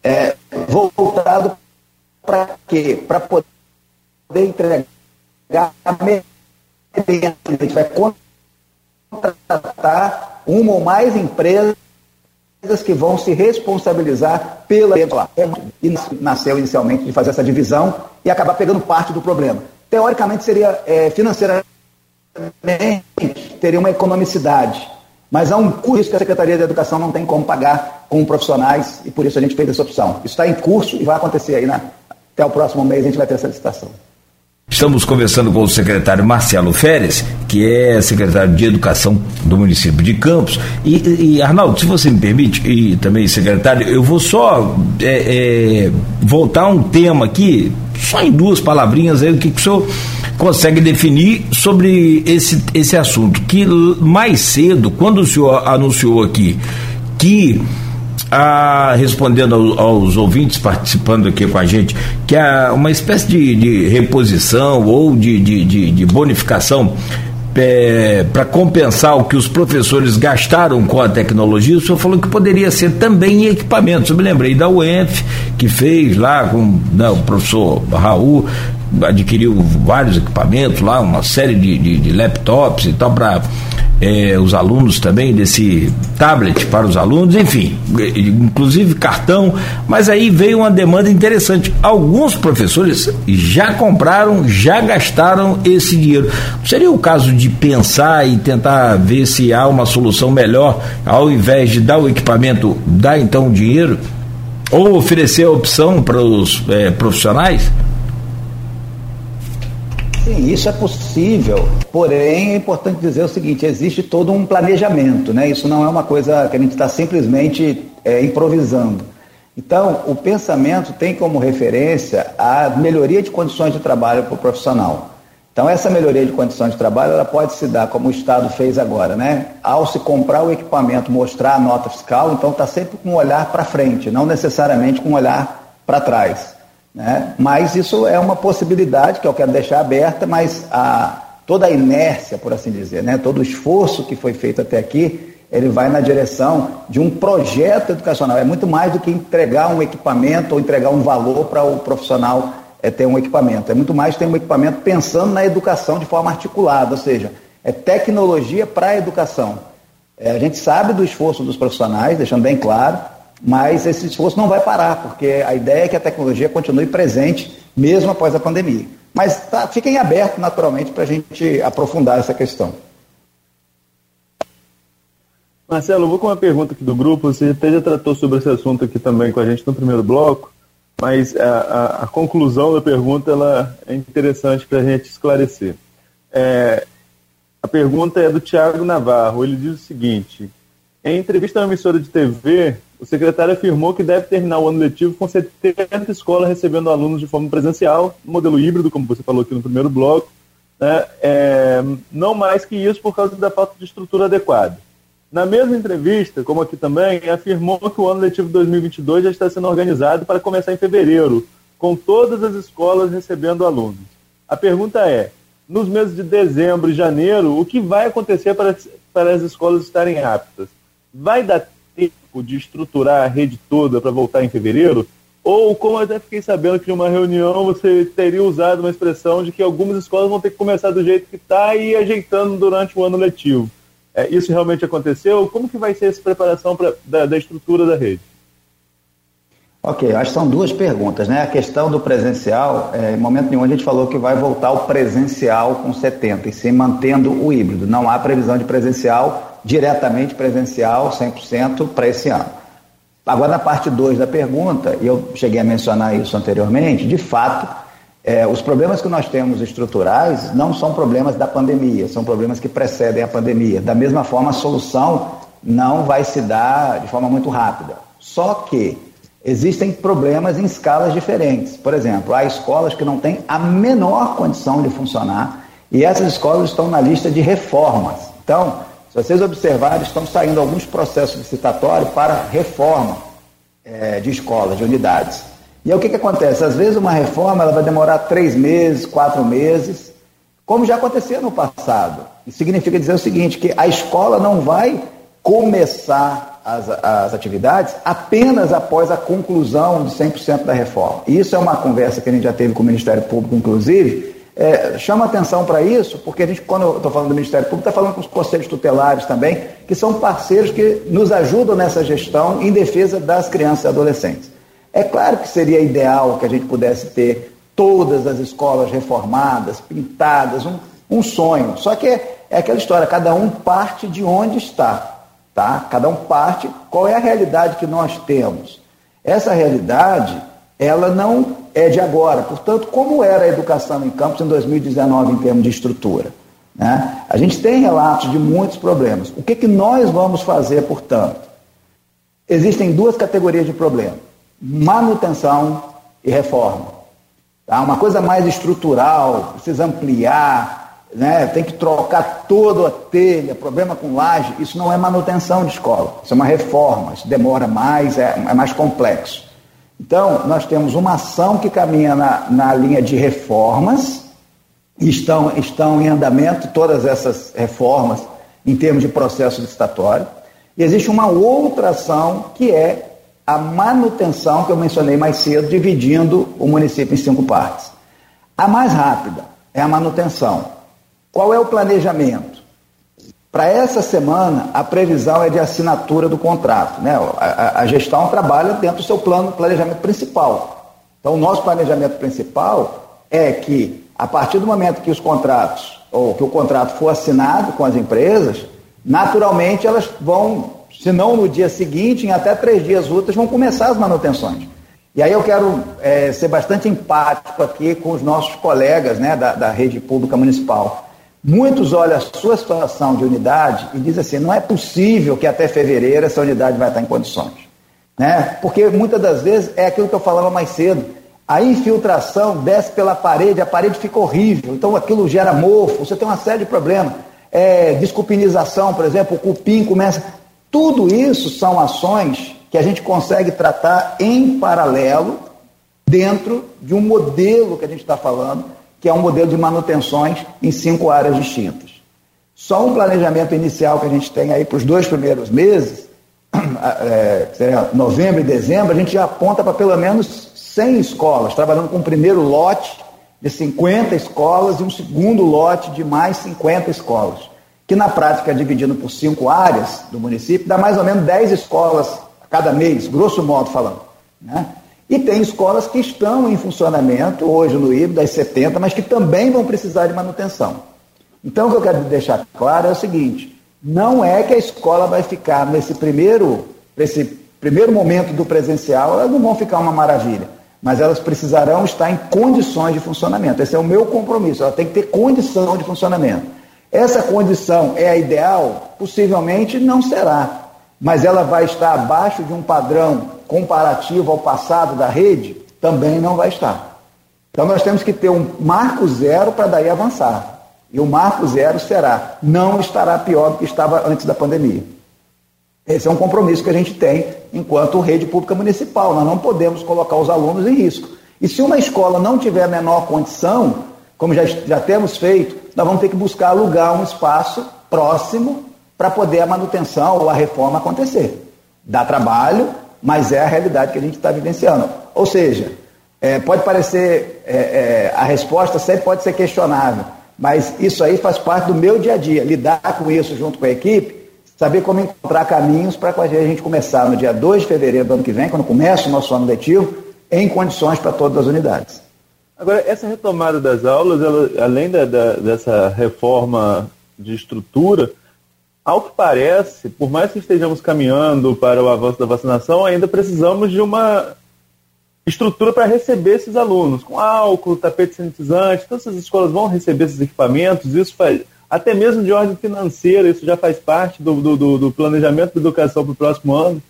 É, voltado para quê? Para poder entregar a merenda. A gente vai contratar uma ou mais empresas que vão se responsabilizar pela e nasceu inicialmente de fazer essa divisão e acabar pegando parte do problema. Teoricamente seria é, financeiramente teria uma economicidade, mas há um custo que a Secretaria da Educação não tem como pagar com profissionais e por isso a gente fez essa opção. Isso está em curso e vai acontecer aí na, até o próximo mês a gente vai ter essa licitação. Estamos conversando com o secretário Marcelo Férez, que é secretário de Educação do município de Campos. E, e Arnaldo, se você me permite, e também secretário, eu vou só é, é, voltar um tema aqui, só em duas palavrinhas aí, o que, que o senhor consegue definir sobre esse, esse assunto. Que mais cedo, quando o senhor anunciou aqui que ah, respondendo aos, aos, ouvintes participando aqui com a gente, que é uma espécie de, de reposição ou de, de, de, bonificação é, para compensar o que os professores gastaram com a tecnologia, o senhor falou que poderia ser também em equipamentos. Eu me lembrei da UENF, que fez lá com né, o professor Raul, adquiriu vários equipamentos lá, uma série de, de, de laptops e tal para é, os alunos também, desse tablet para os alunos, enfim, inclusive cartão, mas aí veio uma demanda interessante. Alguns professores já compraram, já gastaram esse dinheiro. Seria o caso de pensar e tentar ver se há uma solução melhor, ao invés de dar o equipamento, dar então o dinheiro? Ou oferecer a opção para os é, profissionais? Sim, isso é possível, porém é importante dizer o seguinte: existe todo um planejamento, né? Isso não é uma coisa que a gente está simplesmente é, improvisando. Então, o pensamento tem como referência a melhoria de condições de trabalho para o profissional. Então, essa melhoria de condições de trabalho ela pode se dar, como o Estado fez agora, né? Ao se comprar o equipamento, mostrar a nota fiscal, então está sempre com um olhar para frente, não necessariamente com um olhar para trás. Né? Mas isso é uma possibilidade que eu quero deixar aberta, mas a, toda a inércia, por assim dizer, né? todo o esforço que foi feito até aqui, ele vai na direção de um projeto educacional. É muito mais do que entregar um equipamento ou entregar um valor para o profissional é, ter um equipamento. É muito mais ter um equipamento pensando na educação de forma articulada, ou seja, é tecnologia para a educação. É, a gente sabe do esforço dos profissionais, deixando bem claro, mas esse esforço não vai parar, porque a ideia é que a tecnologia continue presente mesmo após a pandemia. Mas tá, fiquem abertos, naturalmente, para a gente aprofundar essa questão. Marcelo, vou com uma pergunta aqui do grupo. Você até já tratou sobre esse assunto aqui também com a gente no primeiro bloco, mas a, a, a conclusão da pergunta ela é interessante para a gente esclarecer. É, a pergunta é do Tiago Navarro. Ele diz o seguinte: em entrevista uma emissora de TV, o secretário afirmou que deve terminar o ano letivo com 70 escolas recebendo alunos de forma presencial, modelo híbrido, como você falou aqui no primeiro bloco, né? é, não mais que isso por causa da falta de estrutura adequada. Na mesma entrevista, como aqui também, afirmou que o ano letivo 2022 já está sendo organizado para começar em fevereiro, com todas as escolas recebendo alunos. A pergunta é: nos meses de dezembro e janeiro, o que vai acontecer para, para as escolas estarem aptas? Vai dar tempo de estruturar a rede toda para voltar em fevereiro? Ou, como eu até fiquei sabendo que em uma reunião você teria usado uma expressão de que algumas escolas vão ter que começar do jeito que está e ir ajeitando durante o ano letivo? É, isso realmente aconteceu? Como que vai ser essa preparação pra, da, da estrutura da rede? Ok, acho que são duas perguntas, né? A questão do presencial, é, em momento nenhum a gente falou que vai voltar o presencial com 70, e sim mantendo o híbrido. Não há previsão de presencial, diretamente presencial, 100% para esse ano. Agora, na parte 2 da pergunta, e eu cheguei a mencionar isso anteriormente, de fato, é, os problemas que nós temos estruturais não são problemas da pandemia, são problemas que precedem a pandemia. Da mesma forma, a solução não vai se dar de forma muito rápida. Só que existem problemas em escalas diferentes. Por exemplo, há escolas que não têm a menor condição de funcionar e essas escolas estão na lista de reformas. Então, se vocês observarem, estão saindo alguns processos licitatórios para reforma é, de escolas, de unidades. E aí o que, que acontece? Às vezes uma reforma ela vai demorar três meses, quatro meses, como já acontecia no passado. Isso significa dizer o seguinte, que a escola não vai começar as, as atividades apenas após a conclusão de 100% da reforma. Isso é uma conversa que a gente já teve com o Ministério Público, inclusive, é, chama atenção para isso, porque a gente, quando eu estou falando do Ministério Público, está falando com os conselhos tutelares também, que são parceiros que nos ajudam nessa gestão em defesa das crianças e adolescentes. É claro que seria ideal que a gente pudesse ter todas as escolas reformadas, pintadas, um, um sonho. Só que é, é aquela história, cada um parte de onde está. Tá? Cada um parte, qual é a realidade que nós temos? Essa realidade, ela não é de agora. Portanto, como era a educação em campos em 2019 em termos de estrutura? Né? A gente tem relatos de muitos problemas. O que, que nós vamos fazer, portanto? Existem duas categorias de problemas manutenção e reforma. Tá? Uma coisa mais estrutural, precisa ampliar, né? tem que trocar toda a telha, problema com laje, isso não é manutenção de escola, isso é uma reforma, isso demora mais, é, é mais complexo. Então, nós temos uma ação que caminha na, na linha de reformas, estão, estão em andamento todas essas reformas em termos de processo licitatório, e existe uma outra ação que é a manutenção que eu mencionei mais cedo, dividindo o município em cinco partes. A mais rápida é a manutenção. Qual é o planejamento? Para essa semana, a previsão é de assinatura do contrato. Né? A, a, gestão trabalha dentro do seu plano planejamento principal. Então, o nosso planejamento principal é que, a partir do momento que os contratos, ou que o contrato for assinado com as empresas, naturalmente elas vão se não no dia seguinte, em até três dias úteis, vão começar as manutenções. E aí eu quero é, ser bastante empático aqui com os nossos colegas né, da, da rede pública municipal. Muitos olham a sua situação de unidade e dizem assim, não é possível que até fevereiro essa unidade vai estar em condições. Né? Porque muitas das vezes é aquilo que eu falava mais cedo, a infiltração desce pela parede, a parede fica horrível, então aquilo gera mofo, você tem uma série de problemas. É, desculpinização, por exemplo, o cupim começa. Tudo isso são ações que a gente consegue tratar em paralelo dentro de um modelo que a gente está falando, que é um modelo de manutenções em cinco áreas distintas. Só um planejamento inicial que a gente tem aí para os dois primeiros meses, é, novembro e dezembro, a gente já aponta para pelo menos 100 escolas, trabalhando com um primeiro lote de 50 escolas e um segundo lote de mais 50 escolas que na prática, dividindo por cinco áreas do município, dá mais ou menos 10 escolas a cada mês, grosso modo falando. Né? E tem escolas que estão em funcionamento hoje no IB das 70, mas que também vão precisar de manutenção. Então, o que eu quero deixar claro é o seguinte: não é que a escola vai ficar nesse primeiro, nesse primeiro momento do presencial, elas não vão ficar uma maravilha, mas elas precisarão estar em condições de funcionamento. Esse é o meu compromisso, ela tem que ter condição de funcionamento. Essa condição é a ideal? Possivelmente não será, mas ela vai estar abaixo de um padrão comparativo ao passado da rede? Também não vai estar. Então nós temos que ter um marco zero para daí avançar. E o marco zero será, não estará pior do que estava antes da pandemia. Esse é um compromisso que a gente tem enquanto rede pública municipal. Nós não podemos colocar os alunos em risco. E se uma escola não tiver a menor condição, como já, já temos feito, nós vamos ter que buscar alugar um espaço próximo para poder a manutenção ou a reforma acontecer. Dá trabalho, mas é a realidade que a gente está vivenciando. Ou seja, é, pode parecer, é, é, a resposta sempre pode ser questionável, mas isso aí faz parte do meu dia a dia, lidar com isso junto com a equipe, saber como encontrar caminhos para a gente começar no dia 2 de fevereiro do ano que vem, quando começa o nosso ano letivo, em condições para todas as unidades. Agora, essa retomada das aulas, ela, além da, da, dessa reforma de estrutura, ao que parece, por mais que estejamos caminhando para o avanço da vacinação, ainda precisamos de uma estrutura para receber esses alunos, com álcool, tapete sanitizante, todas essas escolas vão receber esses equipamentos, isso faz, até mesmo de ordem financeira, isso já faz parte do, do, do planejamento da educação para o próximo ano?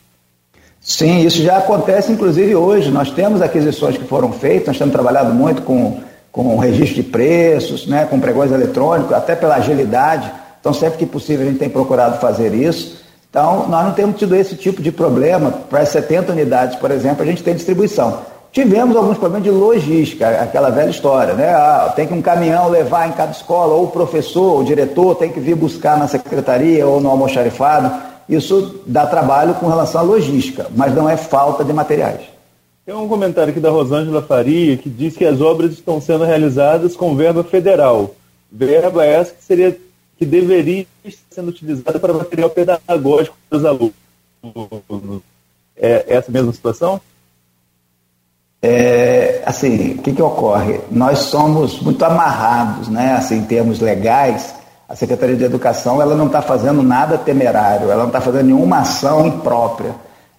Sim, isso já acontece inclusive hoje. Nós temos aquisições que foram feitas, nós temos trabalhado muito com, com registro de preços, né, com pregões eletrônicos, até pela agilidade. Então, sempre que possível, a gente tem procurado fazer isso. Então, nós não temos tido esse tipo de problema. Para as 70 unidades, por exemplo, a gente tem distribuição. Tivemos alguns problemas de logística, aquela velha história, né? Ah, tem que um caminhão levar em cada escola, ou o professor, o diretor tem que vir buscar na secretaria ou no almoxarifado. Isso dá trabalho com relação à logística, mas não é falta de materiais. Tem um comentário aqui da Rosângela Faria que diz que as obras estão sendo realizadas com verba federal. Verba essa que seria que deveria estar sendo utilizada para material pedagógico para os alunos. É essa mesma situação? É, assim, o que, que ocorre? Nós somos muito amarrados, né, assim, em termos legais, a Secretaria de Educação ela não está fazendo nada temerário, ela não está fazendo nenhuma ação imprópria.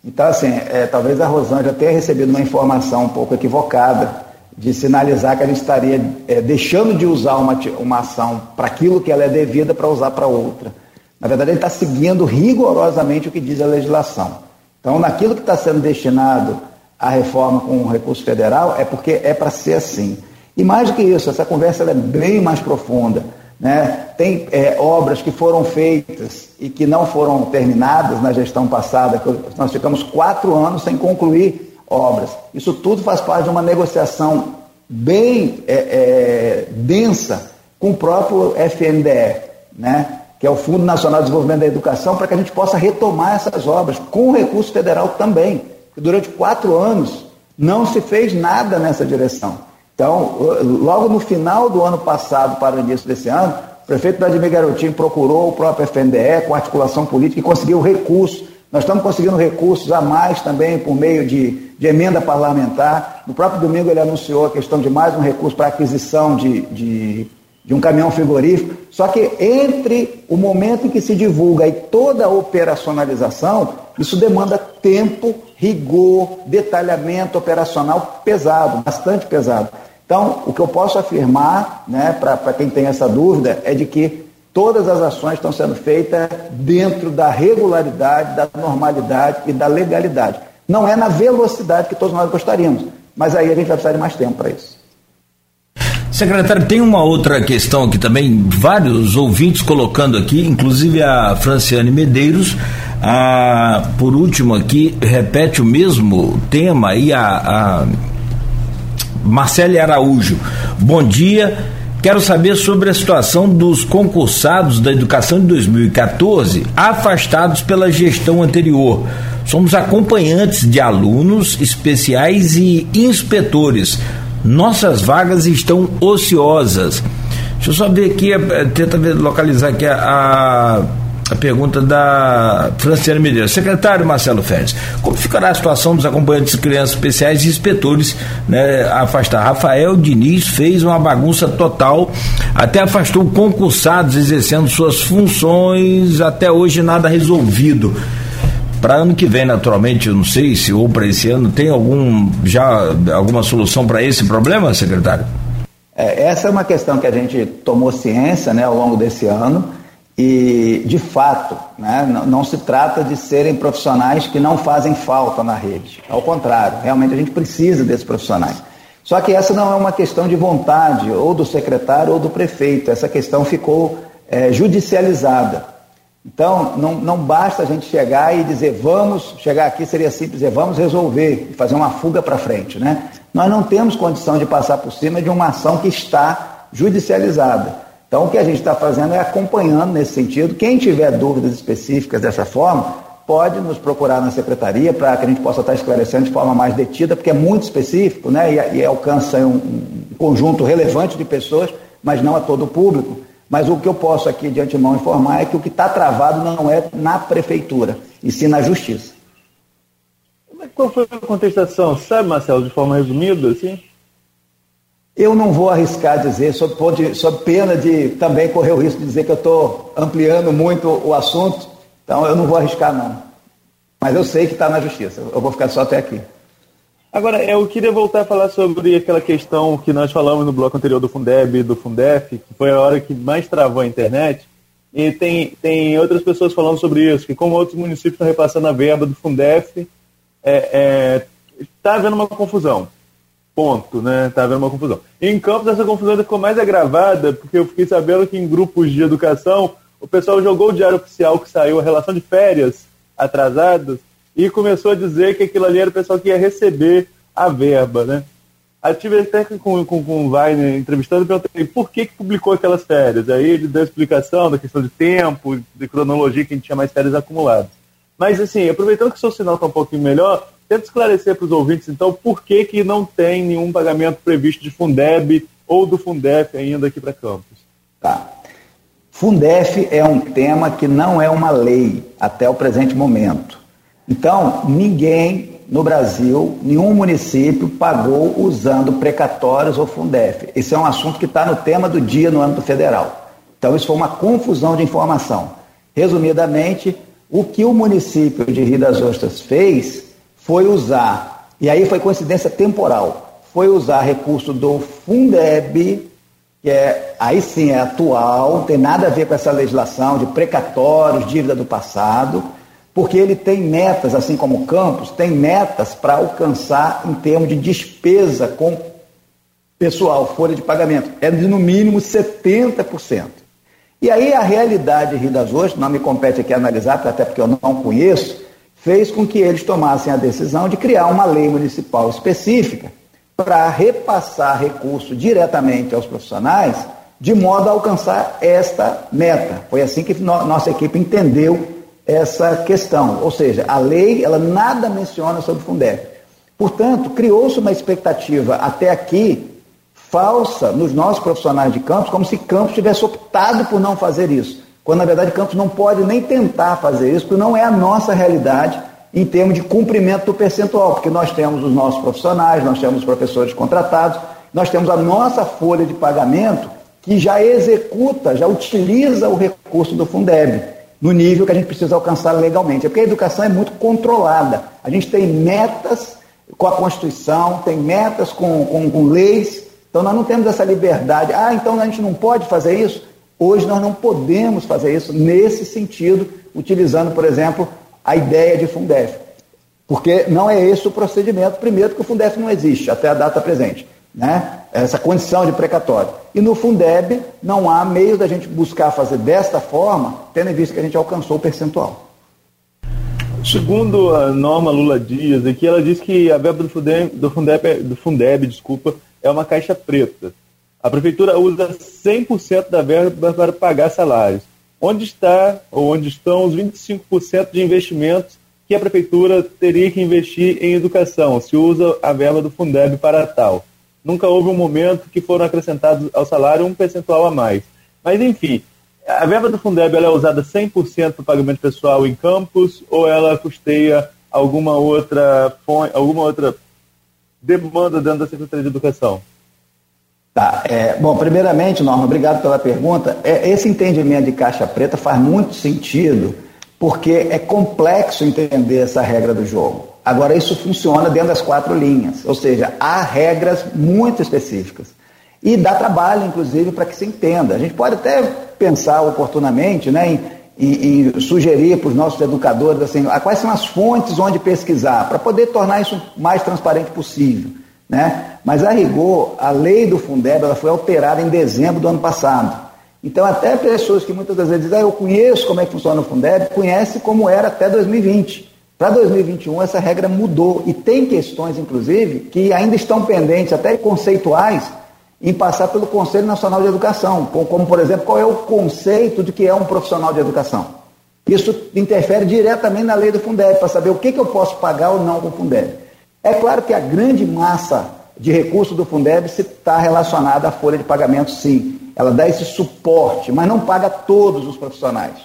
Então, assim, é, talvez a Rosângela tenha recebido uma informação um pouco equivocada de sinalizar que a gente estaria é, deixando de usar uma, uma ação para aquilo que ela é devida para usar para outra. Na verdade, ele está seguindo rigorosamente o que diz a legislação. Então, naquilo que está sendo destinado à reforma com o recurso federal, é porque é para ser assim. E mais do que isso, essa conversa é bem mais profunda. Né? Tem é, obras que foram feitas e que não foram terminadas na gestão passada, nós ficamos quatro anos sem concluir obras. Isso tudo faz parte de uma negociação bem é, é, densa com o próprio FNDE, né? que é o Fundo Nacional de Desenvolvimento da Educação, para que a gente possa retomar essas obras, com o recurso federal também. Durante quatro anos não se fez nada nessa direção. Então, logo no final do ano passado para o início desse ano, o prefeito Vladimir Garotinho procurou o próprio FNDE com articulação política e conseguiu recursos. Nós estamos conseguindo recursos a mais também por meio de, de emenda parlamentar. No próprio domingo ele anunciou a questão de mais um recurso para aquisição de, de, de um caminhão frigorífico. Só que entre o momento em que se divulga e toda a operacionalização, isso demanda tempo, rigor, detalhamento operacional pesado, bastante pesado. Então, o que eu posso afirmar, né, para quem tem essa dúvida, é de que todas as ações estão sendo feitas dentro da regularidade, da normalidade e da legalidade. Não é na velocidade que todos nós gostaríamos, mas aí a gente vai precisar de mais tempo para isso. Secretário, tem uma outra questão aqui também, vários ouvintes colocando aqui, inclusive a Franciane Medeiros, a, por último aqui, repete o mesmo tema aí, a, a Marcele Araújo. Bom dia. Quero saber sobre a situação dos concursados da educação de 2014 afastados pela gestão anterior. Somos acompanhantes de alunos especiais e inspetores. Nossas vagas estão ociosas. Deixa eu só ver aqui, eh, tenta localizar aqui a, a a pergunta da Franciana Medeiros. Secretário Marcelo Félix, como ficará a situação dos acompanhantes de crianças especiais e inspetores né, afastar? Rafael Diniz fez uma bagunça total, até afastou concursados exercendo suas funções, até hoje nada resolvido. Para ano que vem, naturalmente, eu não sei se ou para esse ano, tem algum já alguma solução para esse problema, secretário? É, essa é uma questão que a gente tomou ciência né, ao longo desse ano e, de fato, né, não, se trata de serem profissionais que não fazem falta na rede. Ao contrário, realmente a gente precisa desses profissionais. Só que essa não é uma questão de vontade ou do secretário ou do prefeito. Essa questão ficou é, judicializada. Então, não, não basta a gente chegar e dizer vamos, chegar aqui seria simples dizer vamos resolver fazer uma fuga para frente. Né? Nós não temos condição de passar por cima de uma ação que está judicializada. Então, o que a gente está fazendo é acompanhando nesse sentido. Quem tiver dúvidas específicas dessa forma, pode nos procurar na secretaria para que a gente possa estar esclarecendo de forma mais detida, porque é muito específico né, e, e alcança um, um conjunto relevante de pessoas, mas não a todo o público. Mas o que eu posso aqui de antemão informar é que o que está travado não é na prefeitura, e sim na justiça. Qual foi a contestação? Sabe, Marcelo, de forma resumida, assim? Eu não vou arriscar dizer, sob, sob pena de também correr o risco de dizer que eu estou ampliando muito o assunto, então eu não vou arriscar não. Mas eu sei que está na justiça, eu vou ficar só até aqui. Agora, eu queria voltar a falar sobre aquela questão que nós falamos no bloco anterior do Fundeb e do Fundef, que foi a hora que mais travou a internet, e tem, tem outras pessoas falando sobre isso, que como outros municípios estão repassando a verba do Fundef, está é, é, tá havendo uma confusão. Ponto, né? Tá havendo uma confusão. Em Campos, essa confusão ficou mais agravada, porque eu fiquei sabendo que em grupos de educação, o pessoal jogou o diário oficial que saiu, a relação de férias atrasadas, e começou a dizer que aquilo ali era o pessoal que ia receber a verba, né? A tive até com, com, com o Wagner entrevistando e perguntei por que, que publicou aquelas férias. Aí ele deu a explicação da questão de tempo, de cronologia, que a gente tinha mais férias acumuladas. Mas, assim, aproveitando que o seu sinal está um pouquinho melhor, Tenta esclarecer para os ouvintes, então, por que, que não tem nenhum pagamento previsto de Fundeb ou do Fundef ainda aqui para Campos? Tá. Fundef é um tema que não é uma lei até o presente momento. Então, ninguém no Brasil, nenhum município pagou usando precatórios ou Fundef. Esse é um assunto que está no tema do dia no âmbito federal. Então, isso foi uma confusão de informação. Resumidamente, o que o município de Rio das Ostras fez foi usar, e aí foi coincidência temporal, foi usar recurso do Fundeb, que é, aí sim é atual, não tem nada a ver com essa legislação de precatórios, dívida do passado, porque ele tem metas, assim como o campus, tem metas para alcançar em termos de despesa com pessoal, folha de pagamento. É de no mínimo 70%. E aí a realidade de Rio das Ostras, não me compete aqui analisar, até porque eu não conheço, fez com que eles tomassem a decisão de criar uma lei municipal específica para repassar recurso diretamente aos profissionais, de modo a alcançar esta meta. Foi assim que no, nossa equipe entendeu essa questão. Ou seja, a lei ela nada menciona sobre o Fundeb. Portanto, criou-se uma expectativa até aqui falsa nos nossos profissionais de campos, como se Campos tivesse optado por não fazer isso quando na verdade Campos não pode nem tentar fazer isso, porque não é a nossa realidade em termos de cumprimento do percentual, porque nós temos os nossos profissionais, nós temos os professores contratados, nós temos a nossa folha de pagamento que já executa, já utiliza o recurso do Fundeb, no nível que a gente precisa alcançar legalmente. É porque a educação é muito controlada. A gente tem metas com a Constituição, tem metas com, com, com leis, então nós não temos essa liberdade. Ah, então a gente não pode fazer isso? Hoje nós não podemos fazer isso nesse sentido, utilizando, por exemplo, a ideia de Fundef. Porque não é esse o procedimento, primeiro, porque o Fundef não existe até a data presente. Né? Essa condição de precatório. E no Fundeb não há meio da gente buscar fazer desta forma, tendo em vista que a gente alcançou o percentual. Segundo a Norma Lula Dias, aqui ela diz que a verba do Fundeb, do Fundeb, do Fundeb desculpa, é uma caixa preta. A prefeitura usa 100% da verba para pagar salários. Onde está ou onde estão os 25% de investimentos que a prefeitura teria que investir em educação, se usa a verba do Fundeb para tal? Nunca houve um momento que foram acrescentados ao salário um percentual a mais. Mas, enfim, a verba do Fundeb ela é usada 100% para pagamento pessoal em campus ou ela custeia alguma outra, alguma outra demanda dentro da Secretaria de Educação? Tá. É, bom, primeiramente, Norma, obrigado pela pergunta. É, esse entendimento de caixa preta faz muito sentido, porque é complexo entender essa regra do jogo. Agora, isso funciona dentro das quatro linhas, ou seja, há regras muito específicas. E dá trabalho, inclusive, para que se entenda. A gente pode até pensar oportunamente né, em, em, em sugerir para os nossos educadores assim, quais são as fontes onde pesquisar, para poder tornar isso o mais transparente possível. Né? Mas, a rigor, a lei do Fundeb ela foi alterada em dezembro do ano passado. Então, até pessoas que muitas das vezes dizem, ah, eu conheço como é que funciona o Fundeb, conhece como era até 2020. Para 2021, essa regra mudou e tem questões, inclusive, que ainda estão pendentes, até conceituais, em passar pelo Conselho Nacional de Educação, como, por exemplo, qual é o conceito de que é um profissional de educação. Isso interfere diretamente na lei do Fundeb, para saber o que, que eu posso pagar ou não com o Fundeb. É claro que a grande massa de recursos do Fundeb está relacionada à folha de pagamento, sim. Ela dá esse suporte, mas não paga todos os profissionais.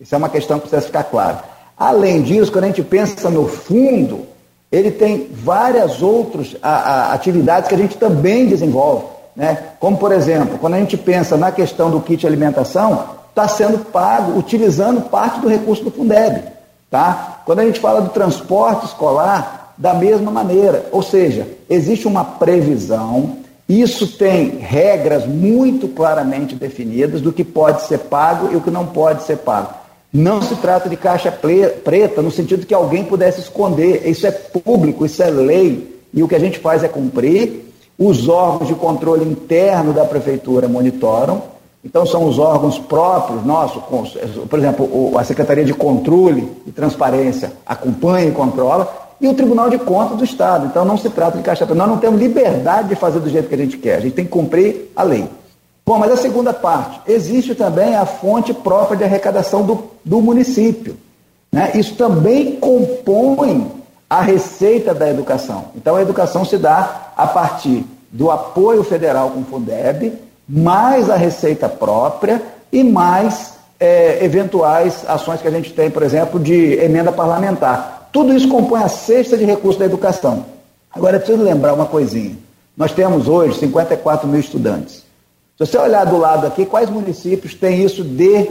Isso é uma questão que precisa ficar clara. Além disso, quando a gente pensa no fundo, ele tem várias outras a, a, atividades que a gente também desenvolve. Né? Como, por exemplo, quando a gente pensa na questão do kit alimentação, está sendo pago utilizando parte do recurso do Fundeb. Tá? Quando a gente fala do transporte escolar, da mesma maneira. Ou seja, existe uma previsão, isso tem regras muito claramente definidas do que pode ser pago e o que não pode ser pago. Não se trata de caixa preta no sentido que alguém pudesse esconder. Isso é público, isso é lei. E o que a gente faz é cumprir os órgãos de controle interno da prefeitura monitoram, então são os órgãos próprios nossos, por exemplo, a Secretaria de Controle e Transparência acompanha e controla, e o Tribunal de Contas do Estado. Então não se trata de caixa preta. Nós não temos liberdade de fazer do jeito que a gente quer, a gente tem que cumprir a lei. Bom, mas a segunda parte, existe também a fonte própria de arrecadação do, do município. Né? Isso também compõe a receita da educação. Então, a educação se dá a partir do apoio federal com o Fundeb, mais a receita própria e mais é, eventuais ações que a gente tem, por exemplo, de emenda parlamentar. Tudo isso compõe a cesta de recursos da educação. Agora, é preciso lembrar uma coisinha. Nós temos hoje 54 mil estudantes. Se você olhar do lado aqui, quais municípios têm isso de,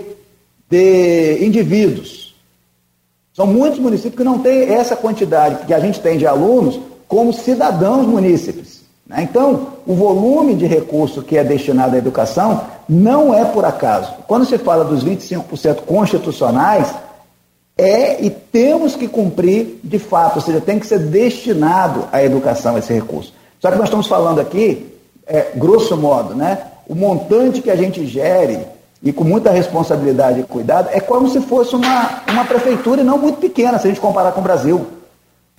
de indivíduos? São muitos municípios que não têm essa quantidade que a gente tem de alunos como cidadãos munícipes. Né? Então, o volume de recurso que é destinado à educação não é por acaso. Quando se fala dos 25% constitucionais, é e temos que cumprir de fato, ou seja, tem que ser destinado à educação esse recurso. Só que nós estamos falando aqui, é, grosso modo, né? O montante que a gente gere e com muita responsabilidade e cuidado, é como se fosse uma, uma prefeitura e não muito pequena, se a gente comparar com o Brasil.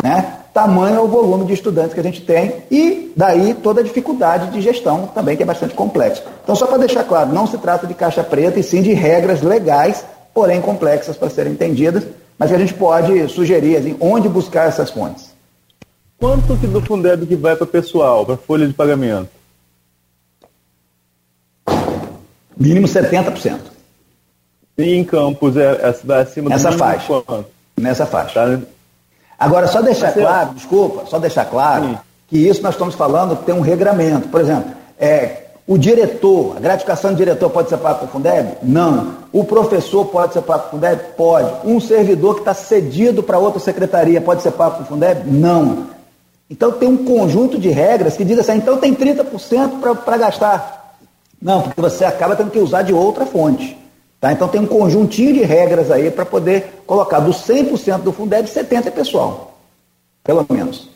Né? Tamanho é o volume de estudantes que a gente tem e daí toda a dificuldade de gestão também, que é bastante complexo. Então, só para deixar claro, não se trata de caixa preta e sim de regras legais, porém complexas para serem entendidas, mas que a gente pode sugerir assim, onde buscar essas fontes. Quanto que do Fundeb que vai para pessoal, para folha de pagamento? Mínimo 70%. E em campos é, é acima Nessa do faixa. Quanto? Nessa faixa. Tá. Agora, só deixar Mas, claro, desculpa, só deixar claro sim. que isso nós estamos falando tem um regramento. Por exemplo, é, o diretor, a gratificação do diretor pode ser pago por Fundeb? Não. O professor pode ser pago por Fundeb? Pode. Um servidor que está cedido para outra secretaria pode ser pago por Fundeb? Não. Então tem um conjunto de regras que diz assim, então tem 30% para gastar. Não, porque você acaba tendo que usar de outra fonte. Tá? Então tem um conjuntinho de regras aí para poder colocar do 100% do Fundeb, 70% é pessoal. Pelo menos.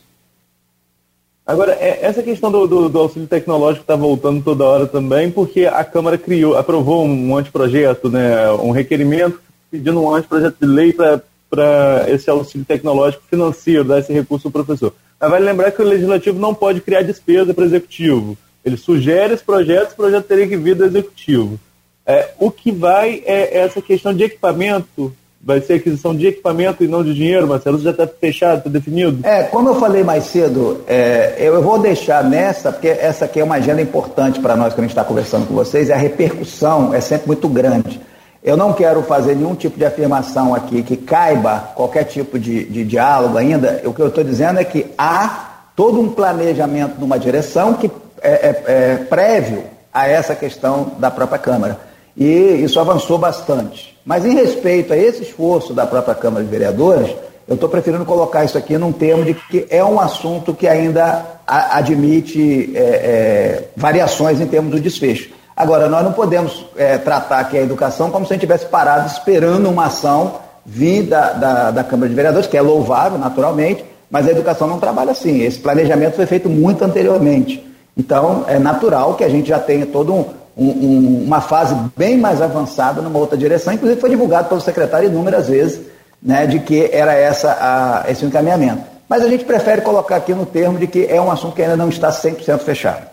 Agora, é, essa questão do, do, do auxílio tecnológico está voltando toda hora também, porque a Câmara criou, aprovou um anteprojeto, né, um requerimento pedindo um anteprojeto de lei para esse auxílio tecnológico financeiro, dar esse recurso ao professor. Mas vale lembrar que o legislativo não pode criar despesa para o executivo. Ele sugere os projetos, o projeto teria que vir do executivo. É, o que vai é essa questão de equipamento, vai ser aquisição de equipamento e não de dinheiro, Marcelo? Isso já está fechado, está definido? É, como eu falei mais cedo, é, eu vou deixar nessa, porque essa aqui é uma agenda importante para nós quando a gente está conversando com vocês, e a repercussão é sempre muito grande. Eu não quero fazer nenhum tipo de afirmação aqui que caiba qualquer tipo de, de diálogo ainda. O que eu estou dizendo é que há todo um planejamento numa direção que é, é, é prévio a essa questão da própria Câmara. E isso avançou bastante. Mas em respeito a esse esforço da própria Câmara de Vereadores, eu estou preferindo colocar isso aqui num termo de que é um assunto que ainda admite é, é, variações em termos do desfecho. Agora, nós não podemos tratar aqui a educação como se a gente tivesse parado esperando uma ação vinda da, da Câmara de Vereadores, que é louvável, naturalmente, mas a educação não trabalha assim. Esse planejamento foi feito muito anteriormente. Então, é natural que a gente já tenha toda um, um, uma fase bem mais avançada numa outra direção. Inclusive, foi divulgado pelo secretário inúmeras vezes né, de que era essa a, esse encaminhamento. Mas a gente prefere colocar aqui no termo de que é um assunto que ainda não está 100% fechado.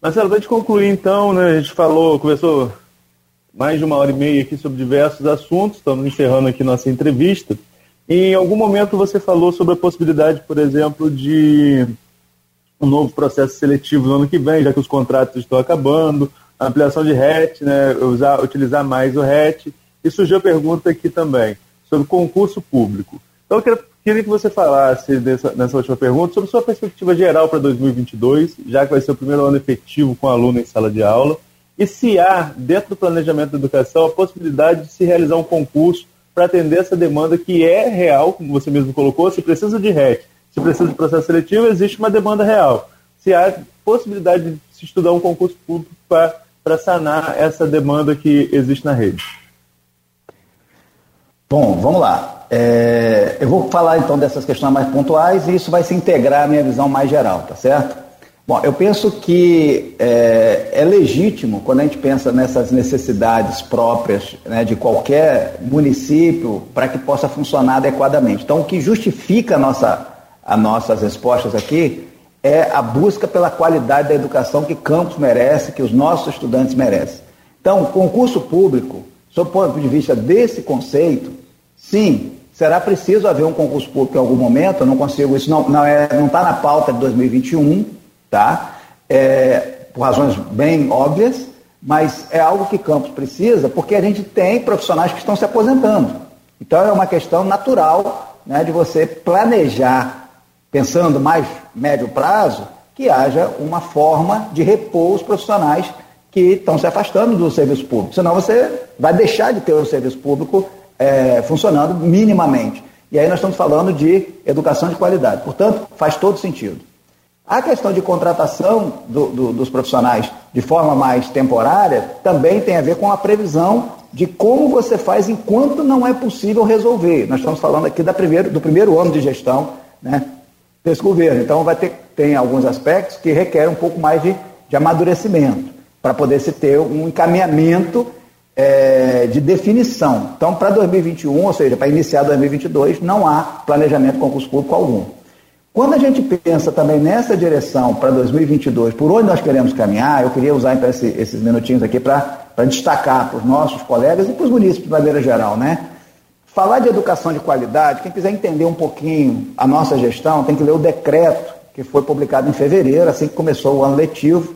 Marcelo, para gente concluir então, né, a gente falou, conversou mais de uma hora e meia aqui sobre diversos assuntos, estamos encerrando aqui nossa entrevista. Em algum momento você falou sobre a possibilidade, por exemplo, de um novo processo seletivo no ano que vem, já que os contratos estão acabando, a ampliação de RET, né, usar, utilizar mais o RET. E surgiu a pergunta aqui também sobre concurso público. Então, eu queria, queria que você falasse dessa, nessa última pergunta sobre sua perspectiva geral para 2022, já que vai ser o primeiro ano efetivo com aluno em sala de aula, e se há, dentro do planejamento da educação, a possibilidade de se realizar um concurso para atender essa demanda que é real, como você mesmo colocou, se precisa de RET, se precisa de processo seletivo, existe uma demanda real. Se há possibilidade de se estudar um concurso público para sanar essa demanda que existe na rede. Bom, vamos lá. É, eu vou falar então dessas questões mais pontuais e isso vai se integrar à minha visão mais geral, tá certo? Bom, eu penso que é, é legítimo quando a gente pensa nessas necessidades próprias né, de qualquer município para que possa funcionar adequadamente. Então, o que justifica a nossa, as nossas respostas aqui é a busca pela qualidade da educação que Campos merece, que os nossos estudantes merecem. Então, concurso público, sob o ponto de vista desse conceito, Sim, será preciso haver um concurso público em algum momento, eu não consigo, isso não está não é, não tá na pauta de 2021, tá? É, por razões bem óbvias, mas é algo que Campos precisa, porque a gente tem profissionais que estão se aposentando. Então é uma questão natural né, de você planejar, pensando mais médio prazo, que haja uma forma de repor os profissionais que estão se afastando do serviço público. Senão você vai deixar de ter o serviço público é, funcionando minimamente. E aí nós estamos falando de educação de qualidade. Portanto, faz todo sentido. A questão de contratação do, do, dos profissionais de forma mais temporária também tem a ver com a previsão de como você faz enquanto não é possível resolver. Nós estamos falando aqui da primeiro, do primeiro ano de gestão né, desse governo. Então, vai ter, tem alguns aspectos que requerem um pouco mais de, de amadurecimento para poder se ter um encaminhamento é, de definição. Então, para 2021, ou seja, para iniciar 2022, não há planejamento concurso público algum. Quando a gente pensa também nessa direção para 2022, por onde nós queremos caminhar, eu queria usar então, esse, esses minutinhos aqui para destacar para os nossos colegas e para os munícipes de maneira geral, né? Falar de educação de qualidade, quem quiser entender um pouquinho a nossa gestão, tem que ler o decreto que foi publicado em fevereiro, assim que começou o ano letivo,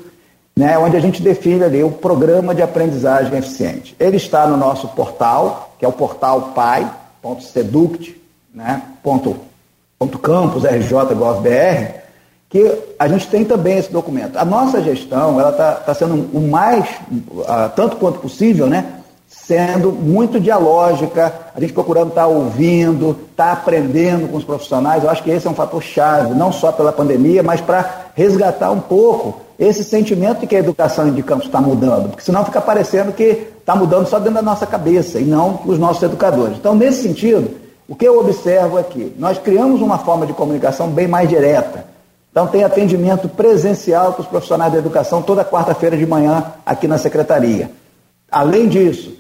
né, onde a gente define ali o programa de aprendizagem eficiente. Ele está no nosso portal, que é o portal pai.seduct, né, que a gente tem também esse documento. A nossa gestão, ela está tá sendo o mais, tanto quanto possível, né, sendo muito dialógica, a gente procurando estar tá ouvindo, estar tá aprendendo com os profissionais. Eu acho que esse é um fator chave, não só pela pandemia, mas para resgatar um pouco esse sentimento de que a educação de campos está mudando, porque senão fica parecendo que está mudando só dentro da nossa cabeça e não os nossos educadores. Então, nesse sentido, o que eu observo aqui? Nós criamos uma forma de comunicação bem mais direta. Então, tem atendimento presencial com os profissionais da educação toda quarta-feira de manhã aqui na secretaria. Além disso,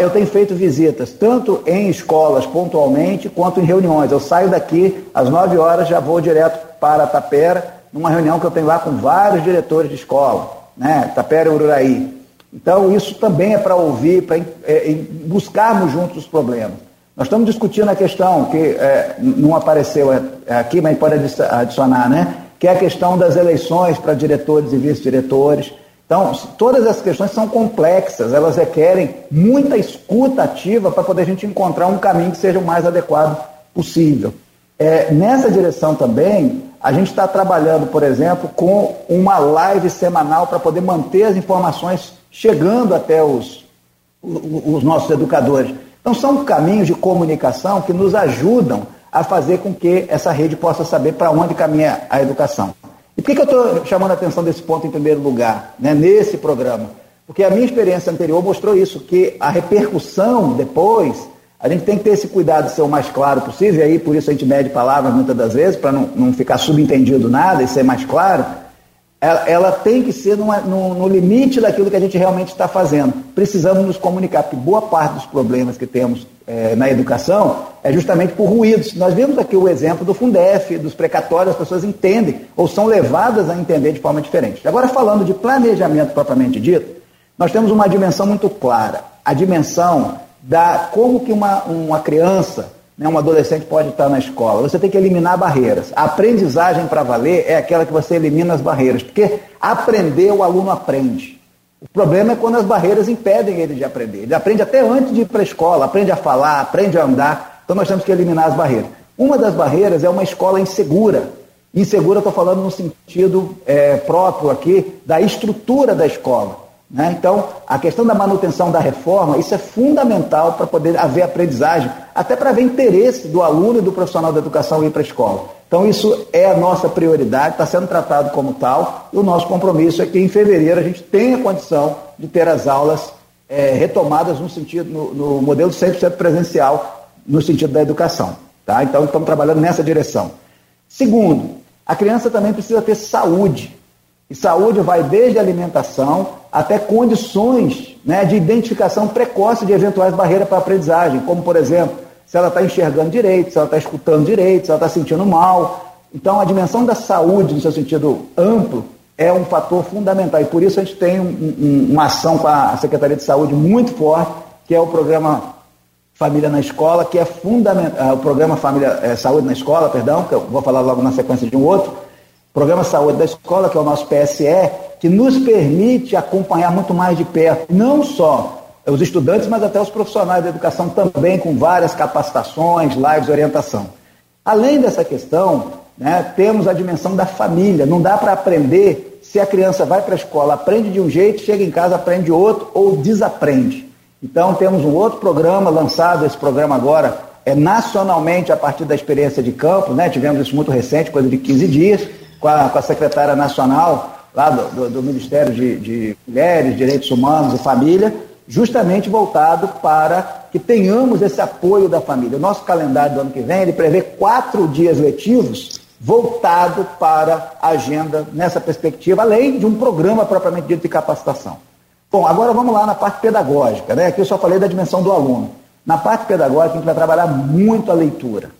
eu tenho feito visitas tanto em escolas pontualmente quanto em reuniões. Eu saio daqui às 9 horas, já vou direto para Tapera numa reunião que eu tenho lá com vários diretores de escola, né, Tapera e Ururaí. Então, isso também é para ouvir, para é, buscarmos juntos os problemas. Nós estamos discutindo a questão que é, não apareceu é aqui, mas pode adicionar, né? que é a questão das eleições para diretores e vice-diretores. Então, todas essas questões são complexas, elas requerem muita escuta ativa para poder a gente encontrar um caminho que seja o mais adequado possível. É, nessa direção também, a gente está trabalhando, por exemplo, com uma live semanal para poder manter as informações chegando até os, os nossos educadores. Então, são caminhos de comunicação que nos ajudam a fazer com que essa rede possa saber para onde caminha a educação. E por que, que eu estou chamando a atenção desse ponto em primeiro lugar, né, nesse programa? Porque a minha experiência anterior mostrou isso, que a repercussão depois, a gente tem que ter esse cuidado de ser o mais claro possível, e aí por isso a gente mede palavras muitas das vezes, para não, não ficar subentendido nada e ser mais claro, ela, ela tem que ser numa, no, no, limite daquilo que a gente realmente está fazendo. Precisamos nos comunicar, porque boa parte dos problemas que temos é, na educação é justamente por ruídos. Nós vimos aqui o exemplo do Fundef, dos precatórios, as pessoas entendem ou são levadas a entender de forma diferente. Agora, falando de planejamento propriamente dito, nós temos uma dimensão muito clara. A dimensão da como que uma, uma criança né, um adolescente pode estar na escola. Você tem que eliminar barreiras. A aprendizagem para valer é aquela que você elimina as barreiras, porque aprender o aluno aprende. O problema é quando as barreiras impedem ele de aprender. Ele aprende até antes de ir para a escola, aprende a falar, aprende a andar. Então nós temos que eliminar as barreiras. Uma das barreiras é uma escola insegura. Insegura, estou falando no sentido é, próprio aqui da estrutura da escola. Né? Então, a questão da manutenção da reforma, isso é fundamental para poder haver aprendizagem, até para haver interesse do aluno e do profissional da educação ir para a escola. Então, isso é a nossa prioridade, está sendo tratado como tal, e o nosso compromisso é que em fevereiro a gente tenha condição de ter as aulas é, retomadas no sentido, no, no modelo 100% presencial, no sentido da educação. Tá? Então, estamos trabalhando nessa direção. Segundo, a criança também precisa ter saúde. E saúde vai desde alimentação até condições né, de identificação precoce de eventuais barreiras para a aprendizagem, como, por exemplo, se ela está enxergando direito, se ela está escutando direito, se ela está sentindo mal. Então, a dimensão da saúde, no seu sentido amplo, é um fator fundamental. E por isso a gente tem um, um, uma ação com a Secretaria de Saúde muito forte, que é o programa Família na Escola, que é fundamental, o programa Família é, Saúde na Escola, perdão, que eu vou falar logo na sequência de um outro, Programa Saúde da Escola, que é o nosso PSE, que nos permite acompanhar muito mais de perto, não só os estudantes, mas até os profissionais da educação também, com várias capacitações, lives, orientação. Além dessa questão, né, temos a dimensão da família. Não dá para aprender se a criança vai para a escola, aprende de um jeito, chega em casa, aprende de outro ou desaprende. Então, temos um outro programa lançado, esse programa agora é nacionalmente a partir da experiência de campo, né? tivemos isso muito recente, coisa de 15 dias, com a, com a secretária nacional lá do, do, do Ministério de, de, Mulheres, Direitos Humanos e Família, justamente voltado para que tenhamos esse apoio da família. O nosso calendário do ano que vem ele prevê quatro dias letivos voltado para a agenda nessa perspectiva, além de um programa propriamente dito de capacitação. Bom, agora vamos lá na parte pedagógica, né? Aqui eu só falei da dimensão do aluno. Na parte pedagógica a gente vai trabalhar muito a leitura.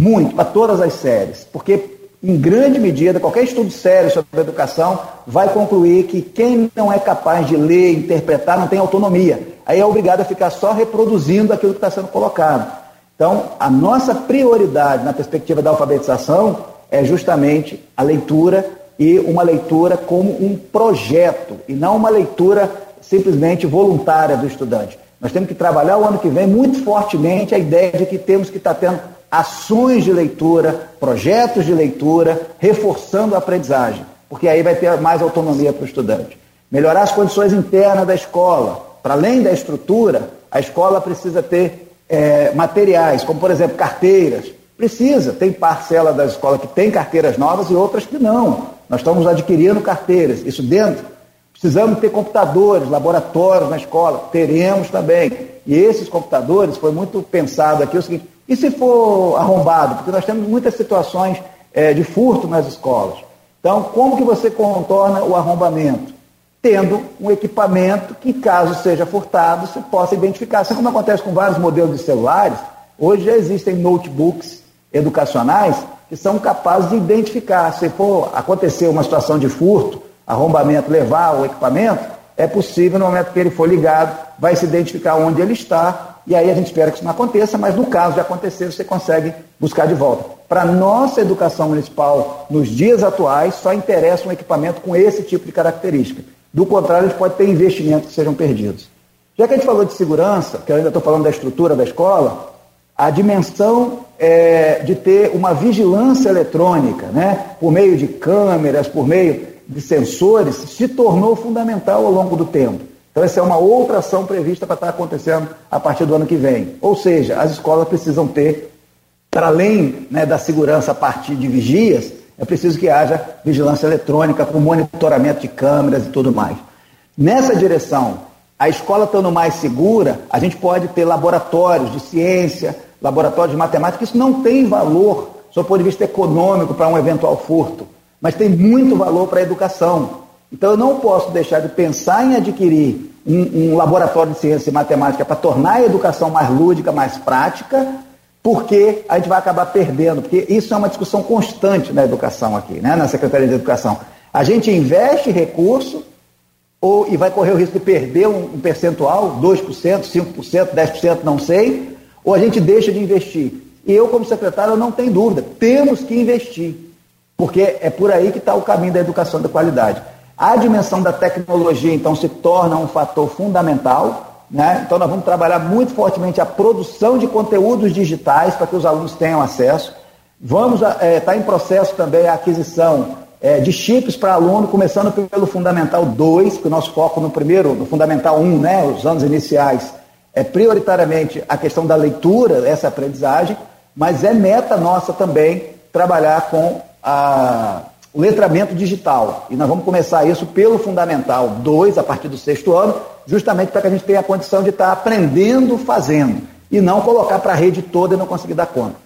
Muito, para todas as séries. Porque em grande medida, qualquer estudo sério sobre educação vai concluir que quem não é capaz de ler, interpretar, não tem autonomia. Aí é obrigado a ficar só reproduzindo aquilo que está sendo colocado. Então, a nossa prioridade na perspectiva da alfabetização é justamente a leitura e uma leitura como um projeto e não uma leitura simplesmente voluntária do estudante. Nós temos que trabalhar o ano que vem muito fortemente a ideia de que temos que estar tendo ações de leitura, projetos de leitura, reforçando a aprendizagem, porque aí vai ter mais autonomia para o estudante. Melhorar as condições internas da escola. Para além da estrutura, a escola precisa ter é, materiais, como por exemplo carteiras. Precisa, tem parcela da escola que tem carteiras novas e outras que não. Nós estamos adquirindo carteiras, isso dentro. Precisamos ter computadores, laboratórios na escola, teremos também. E esses computadores, foi muito pensado aqui o seguinte, e se for arrombado? Porque nós temos muitas situações é, de furto nas escolas. Então, como que você contorna o arrombamento? Tendo um equipamento que, caso seja furtado, se possa identificar. Assim como acontece com vários modelos de celulares, hoje já existem notebooks educacionais que são capazes de identificar. Se for acontecer uma situação de furto, arrombamento, levar o equipamento, é possível, no momento que ele for ligado, vai se identificar onde ele está e aí a gente espera que isso não aconteça, mas no caso de acontecer, você consegue buscar de volta. Para nossa educação municipal, nos dias atuais, só interessa um equipamento com esse tipo de característica. Do contrário, a gente pode ter investimentos que sejam perdidos. Já que a gente falou de segurança, que eu ainda estou falando da estrutura da escola, a dimensão é, de ter uma vigilância eletrônica, né, por meio de câmeras, por meio de sensores, se tornou fundamental ao longo do tempo. Então, essa é uma outra ação prevista para estar acontecendo a partir do ano que vem. Ou seja, as escolas precisam ter, para além né, da segurança a partir de vigias, é preciso que haja vigilância eletrônica com monitoramento de câmeras e tudo mais. Nessa direção, a escola estando mais segura, a gente pode ter laboratórios de ciência, laboratórios de matemática, isso não tem valor, só do ponto de vista econômico, para um eventual furto, mas tem muito valor para a educação. Então eu não posso deixar de pensar em adquirir um, um laboratório de ciência e matemática para tornar a educação mais lúdica, mais prática, porque a gente vai acabar perdendo, porque isso é uma discussão constante na educação aqui, né, na Secretaria de Educação. A gente investe recurso ou, e vai correr o risco de perder um, um percentual, 2%, 5%, 10%, não sei, ou a gente deixa de investir. E eu, como secretário, não tenho dúvida, temos que investir, porque é por aí que está o caminho da educação de qualidade. A dimensão da tecnologia, então, se torna um fator fundamental, né? então nós vamos trabalhar muito fortemente a produção de conteúdos digitais para que os alunos tenham acesso. Vamos estar é, tá em processo também a aquisição é, de chips para aluno, começando pelo Fundamental 2, que o nosso foco no primeiro, no Fundamental 1, né, os anos iniciais, é prioritariamente a questão da leitura, essa aprendizagem, mas é meta nossa também trabalhar com a, letramento digital. E nós vamos começar isso pelo Fundamental 2, a partir do sexto ano, justamente para que a gente tenha a condição de estar aprendendo fazendo, e não colocar para a rede toda e não conseguir dar conta.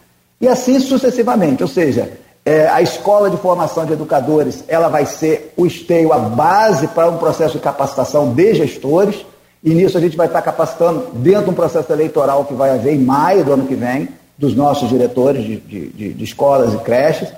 E assim sucessivamente, ou seja, é, a escola de formação de educadores ela vai ser o esteio, a base para um processo de capacitação de gestores. E nisso a gente vai estar capacitando dentro de um processo eleitoral que vai haver em maio do ano que vem, dos nossos diretores de, de, de escolas e creches.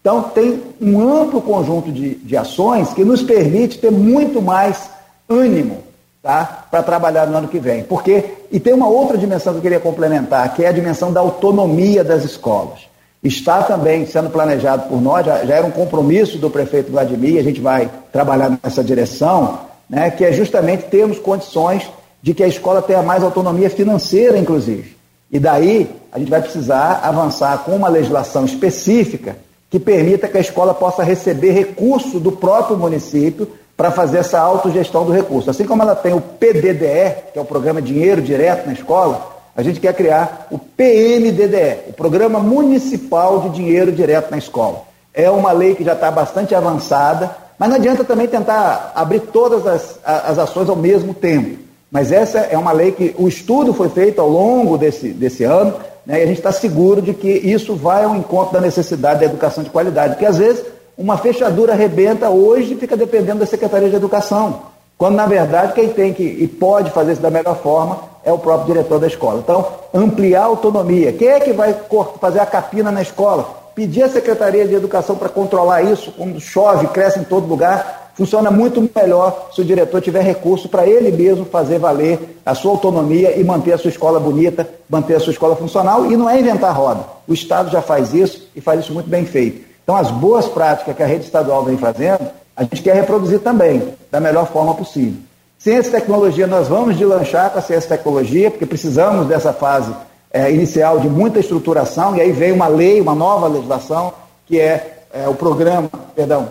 Então, tem um amplo conjunto de, de ações que nos permite ter muito mais ânimo tá, para trabalhar no ano que vem. Porque, e tem uma outra dimensão que eu queria complementar, que é a dimensão da autonomia das escolas está também sendo planejado por nós, já, já, era um compromisso do prefeito Vladimir, a gente vai trabalhar nessa direção, né, que é justamente termos condições de que a escola tenha mais autonomia financeira, inclusive. E daí a gente vai precisar avançar com uma legislação específica que permita que a escola possa receber recurso do próprio município para fazer essa autogestão do recurso. Assim como ela tem o PDDE, que é o Programa Dinheiro Direto na Escola, a gente quer criar o PMDDE, o Programa Municipal de Dinheiro Direto na Escola. É uma lei que já está bastante avançada, mas não adianta também tentar abrir todas as, as ações ao mesmo tempo. Mas essa é uma lei que o estudo foi feito ao longo desse, desse ano, né, e a gente está seguro de que isso vai ao encontro da necessidade da educação de qualidade. Porque às vezes uma fechadura arrebenta hoje e fica dependendo da Secretaria de Educação. Quando na verdade quem tem que e pode fazer isso da melhor forma é o próprio diretor da escola. Então, ampliar a autonomia. Quem é que vai fazer a capina na escola? Pedir à Secretaria de Educação para controlar isso, quando chove, cresce em todo lugar, funciona muito melhor se o diretor tiver recurso para ele mesmo fazer valer a sua autonomia e manter a sua escola bonita, manter a sua escola funcional. E não é inventar roda. O Estado já faz isso e faz isso muito bem feito. Então, as boas práticas que a rede estadual vem fazendo, a gente quer reproduzir também, da melhor forma possível. Ciência e tecnologia, nós vamos deslanchar com a ciência e tecnologia, porque precisamos dessa fase é, inicial de muita estruturação, e aí vem uma lei, uma nova legislação, que é, é o programa, perdão,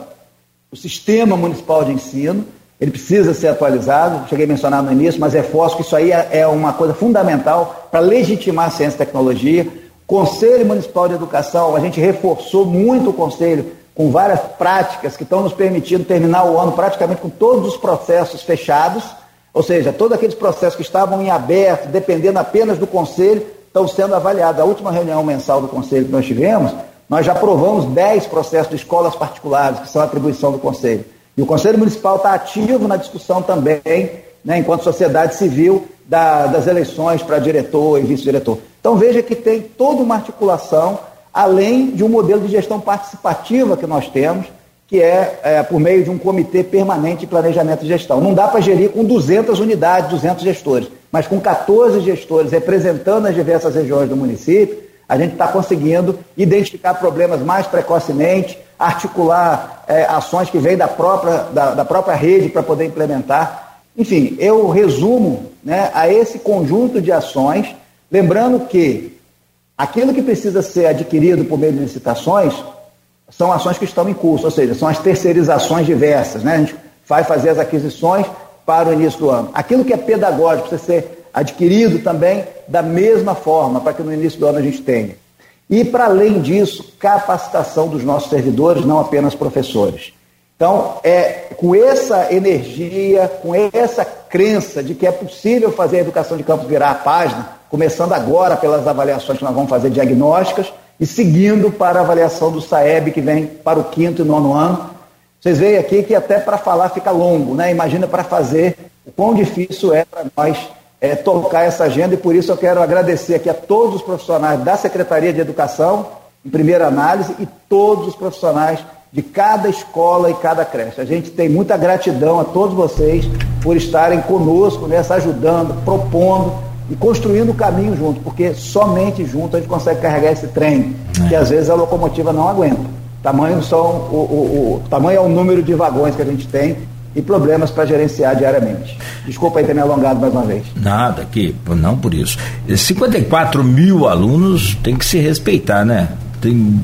o Sistema Municipal de Ensino, ele precisa ser atualizado, cheguei a mencionar no início, mas reforço que isso aí é, é uma coisa fundamental para legitimar a ciência e tecnologia. Conselho Municipal de Educação, a gente reforçou muito o Conselho com várias práticas que estão nos permitindo terminar o ano praticamente com todos os processos fechados, ou seja, todos aqueles processos que estavam em aberto, dependendo apenas do Conselho, estão sendo avaliados. A última reunião mensal do Conselho que nós tivemos, nós já aprovamos 10 processos de escolas particulares, que são atribuição do Conselho. E o Conselho Municipal está ativo na discussão também, né, enquanto sociedade civil, da, das eleições para diretor e vice-diretor. Então veja que tem toda uma articulação além de um modelo de gestão participativa que nós temos, que é, é por meio de um comitê permanente de planejamento e gestão. Não dá para gerir com 200 unidades, 200 gestores, mas com 14 gestores representando as diversas regiões do município, a gente está conseguindo identificar problemas mais precocemente, articular é, ações que vêm da própria, da, da própria rede para poder implementar. Enfim, eu resumo né, a esse conjunto de ações, lembrando que aquilo que precisa ser adquirido por meio de licitações são ações que estão em curso, ou seja, são as terceirizações diversas. Né? A gente vai fazer as aquisições para o início do ano. Aquilo que é pedagógico precisa ser adquirido também da mesma forma, para que no início do ano a gente tenha. E, para além disso, capacitação dos nossos servidores, não apenas professores. Então, é com essa energia, com essa crença de que é possível fazer a educação de campus virar a página, começando agora pelas avaliações que nós vamos fazer diagnósticas e seguindo para a avaliação do SAEB, que vem para o quinto e nono ano. Vocês veem aqui que até para falar fica longo, né? Imagina para fazer o quão difícil é para nós é, tocar essa agenda e por isso eu quero agradecer aqui a todos os profissionais da Secretaria de Educação, em primeira análise, e todos os profissionais de cada escola e cada creche. A gente tem muita gratidão a todos vocês por estarem conosco nessa, ajudando, propondo e construindo o caminho junto, porque somente junto a gente consegue carregar esse trem, é. que às vezes a locomotiva não aguenta. Tamanho, são o, o, o, tamanho é o número de vagões que a gente tem e problemas para gerenciar diariamente. Desculpa aí ter me alongado mais uma vez. Nada, que não por isso. 54 mil alunos tem que se respeitar, né? Tem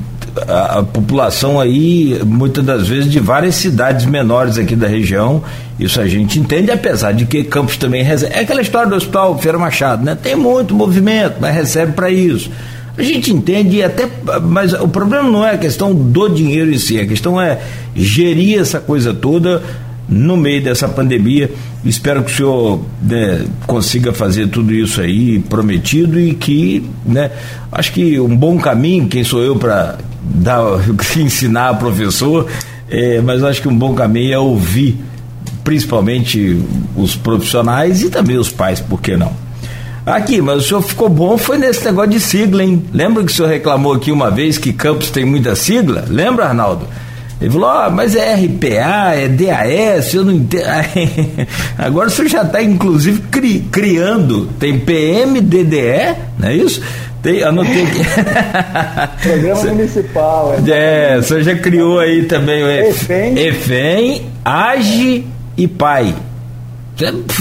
a, a, população aí, muitas das vezes, de várias cidades menores aqui da região. Isso a gente entende, apesar de que Campos também recebe. É aquela história do Hospital Feira Machado, né? Tem muito movimento, mas recebe para isso. A gente entende até, mas o problema não é a questão do dinheiro em si, a questão é gerir essa coisa toda no meio dessa pandemia. Espero que o senhor né, consiga fazer tudo isso aí prometido e que, né, acho que um bom caminho, quem sou eu para dar, ensinar a professor, é, mas acho que um bom caminho é ouvir principalmente os profissionais e também os pais, por que não? Aqui, mas o senhor ficou bom foi nesse negócio de sigla, hein? Lembra que o senhor reclamou aqui uma vez que Campos tem muita sigla? Lembra, Arnaldo? Ele falou, oh, mas é RPA, é DAS, eu não entendo. Agora o senhor já está, inclusive, cri, criando. Tem PMDDE, não é isso? Tem, anotei aqui. Programa Municipal. É, é, o senhor já criou aí também o EFEM, EFEM AGE e PAI.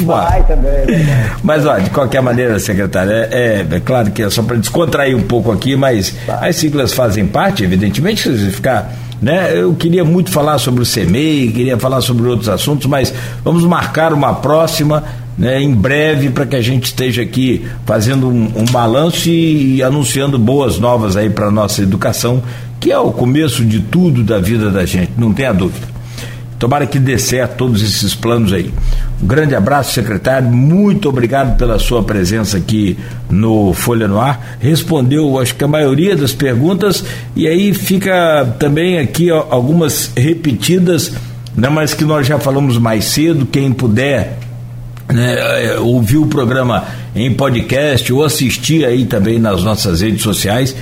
Vai também. Né? Mas, olha, de qualquer maneira, secretário, é, é, é claro que é só para descontrair um pouco aqui, mas tá. as siglas fazem parte, evidentemente, se você ficar né? Eu queria muito falar sobre o CEMEI, queria falar sobre outros assuntos, mas vamos marcar uma próxima né, em breve para que a gente esteja aqui fazendo um, um balanço e, e, anunciando boas novas aí para nossa educação, que é o começo de tudo da vida da gente, não tenha dúvida. Tomara que dê certo todos esses planos aí. Um grande abraço, secretário. Muito obrigado pela sua presença aqui no Folha no Ar. Respondeu, acho que a maioria das perguntas, e aí fica também aqui ó, algumas repetidas, né, mas que nós já falamos mais cedo. Quem puder né, é, ouvir o programa em podcast ou assistir aí também nas nossas redes sociais,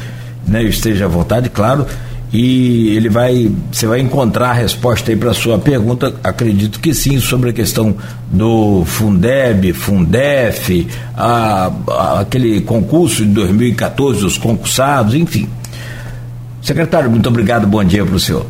né, esteja à vontade, claro e ele vai, você vai encontrar a resposta aí para a sua pergunta, acredito que sim, sobre a questão do Fundeb, Fundef, a, a, aquele concurso de 2014, os concursados, enfim. Secretário, muito obrigado, bom dia para o senhor.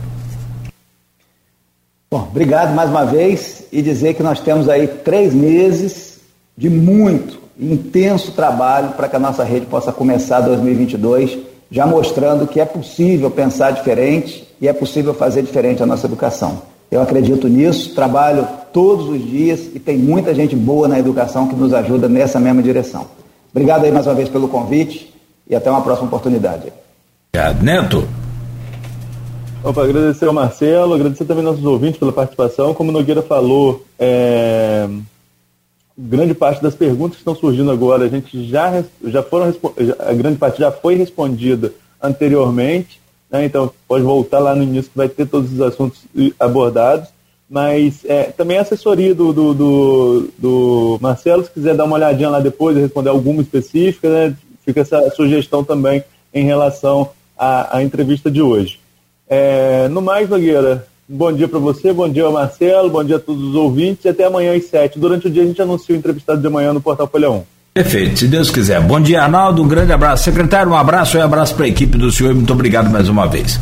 Bom, obrigado mais uma vez e dizer que nós temos aí três meses de muito intenso trabalho para que a nossa rede possa começar 2022 já mostrando que é possível pensar diferente e é possível fazer diferente a nossa educação. Eu acredito nisso, trabalho todos os dias e tem muita gente boa na educação que nos ajuda nessa mesma direção. Obrigado aí mais uma vez pelo convite e até uma próxima oportunidade. Obrigado, Neto. Opa, agradecer ao Marcelo, agradecer também aos nossos ouvintes pela participação. Como o Nogueira falou, é, grande parte das perguntas que estão surgindo agora, a gente já, já foram, a grande parte já foi respondida anteriormente, né? então pode voltar lá no início que vai ter todos os assuntos abordados, mas é, também a assessoria do, do, do, do, Marcelo, se quiser dar uma olhadinha lá depois e responder alguma específica, né? fica essa sugestão também em relação à, à entrevista de hoje. É, no mais, Nogueira, Bom dia para você, bom dia Marcelo, bom dia a todos os ouvintes e até amanhã às sete. Durante o dia a gente anuncia o entrevistado de amanhã no Portal Folha 1. Perfeito, se Deus quiser. Bom dia, Arnaldo, um grande abraço. Secretário, um abraço e um abraço para a equipe do senhor muito obrigado mais uma vez.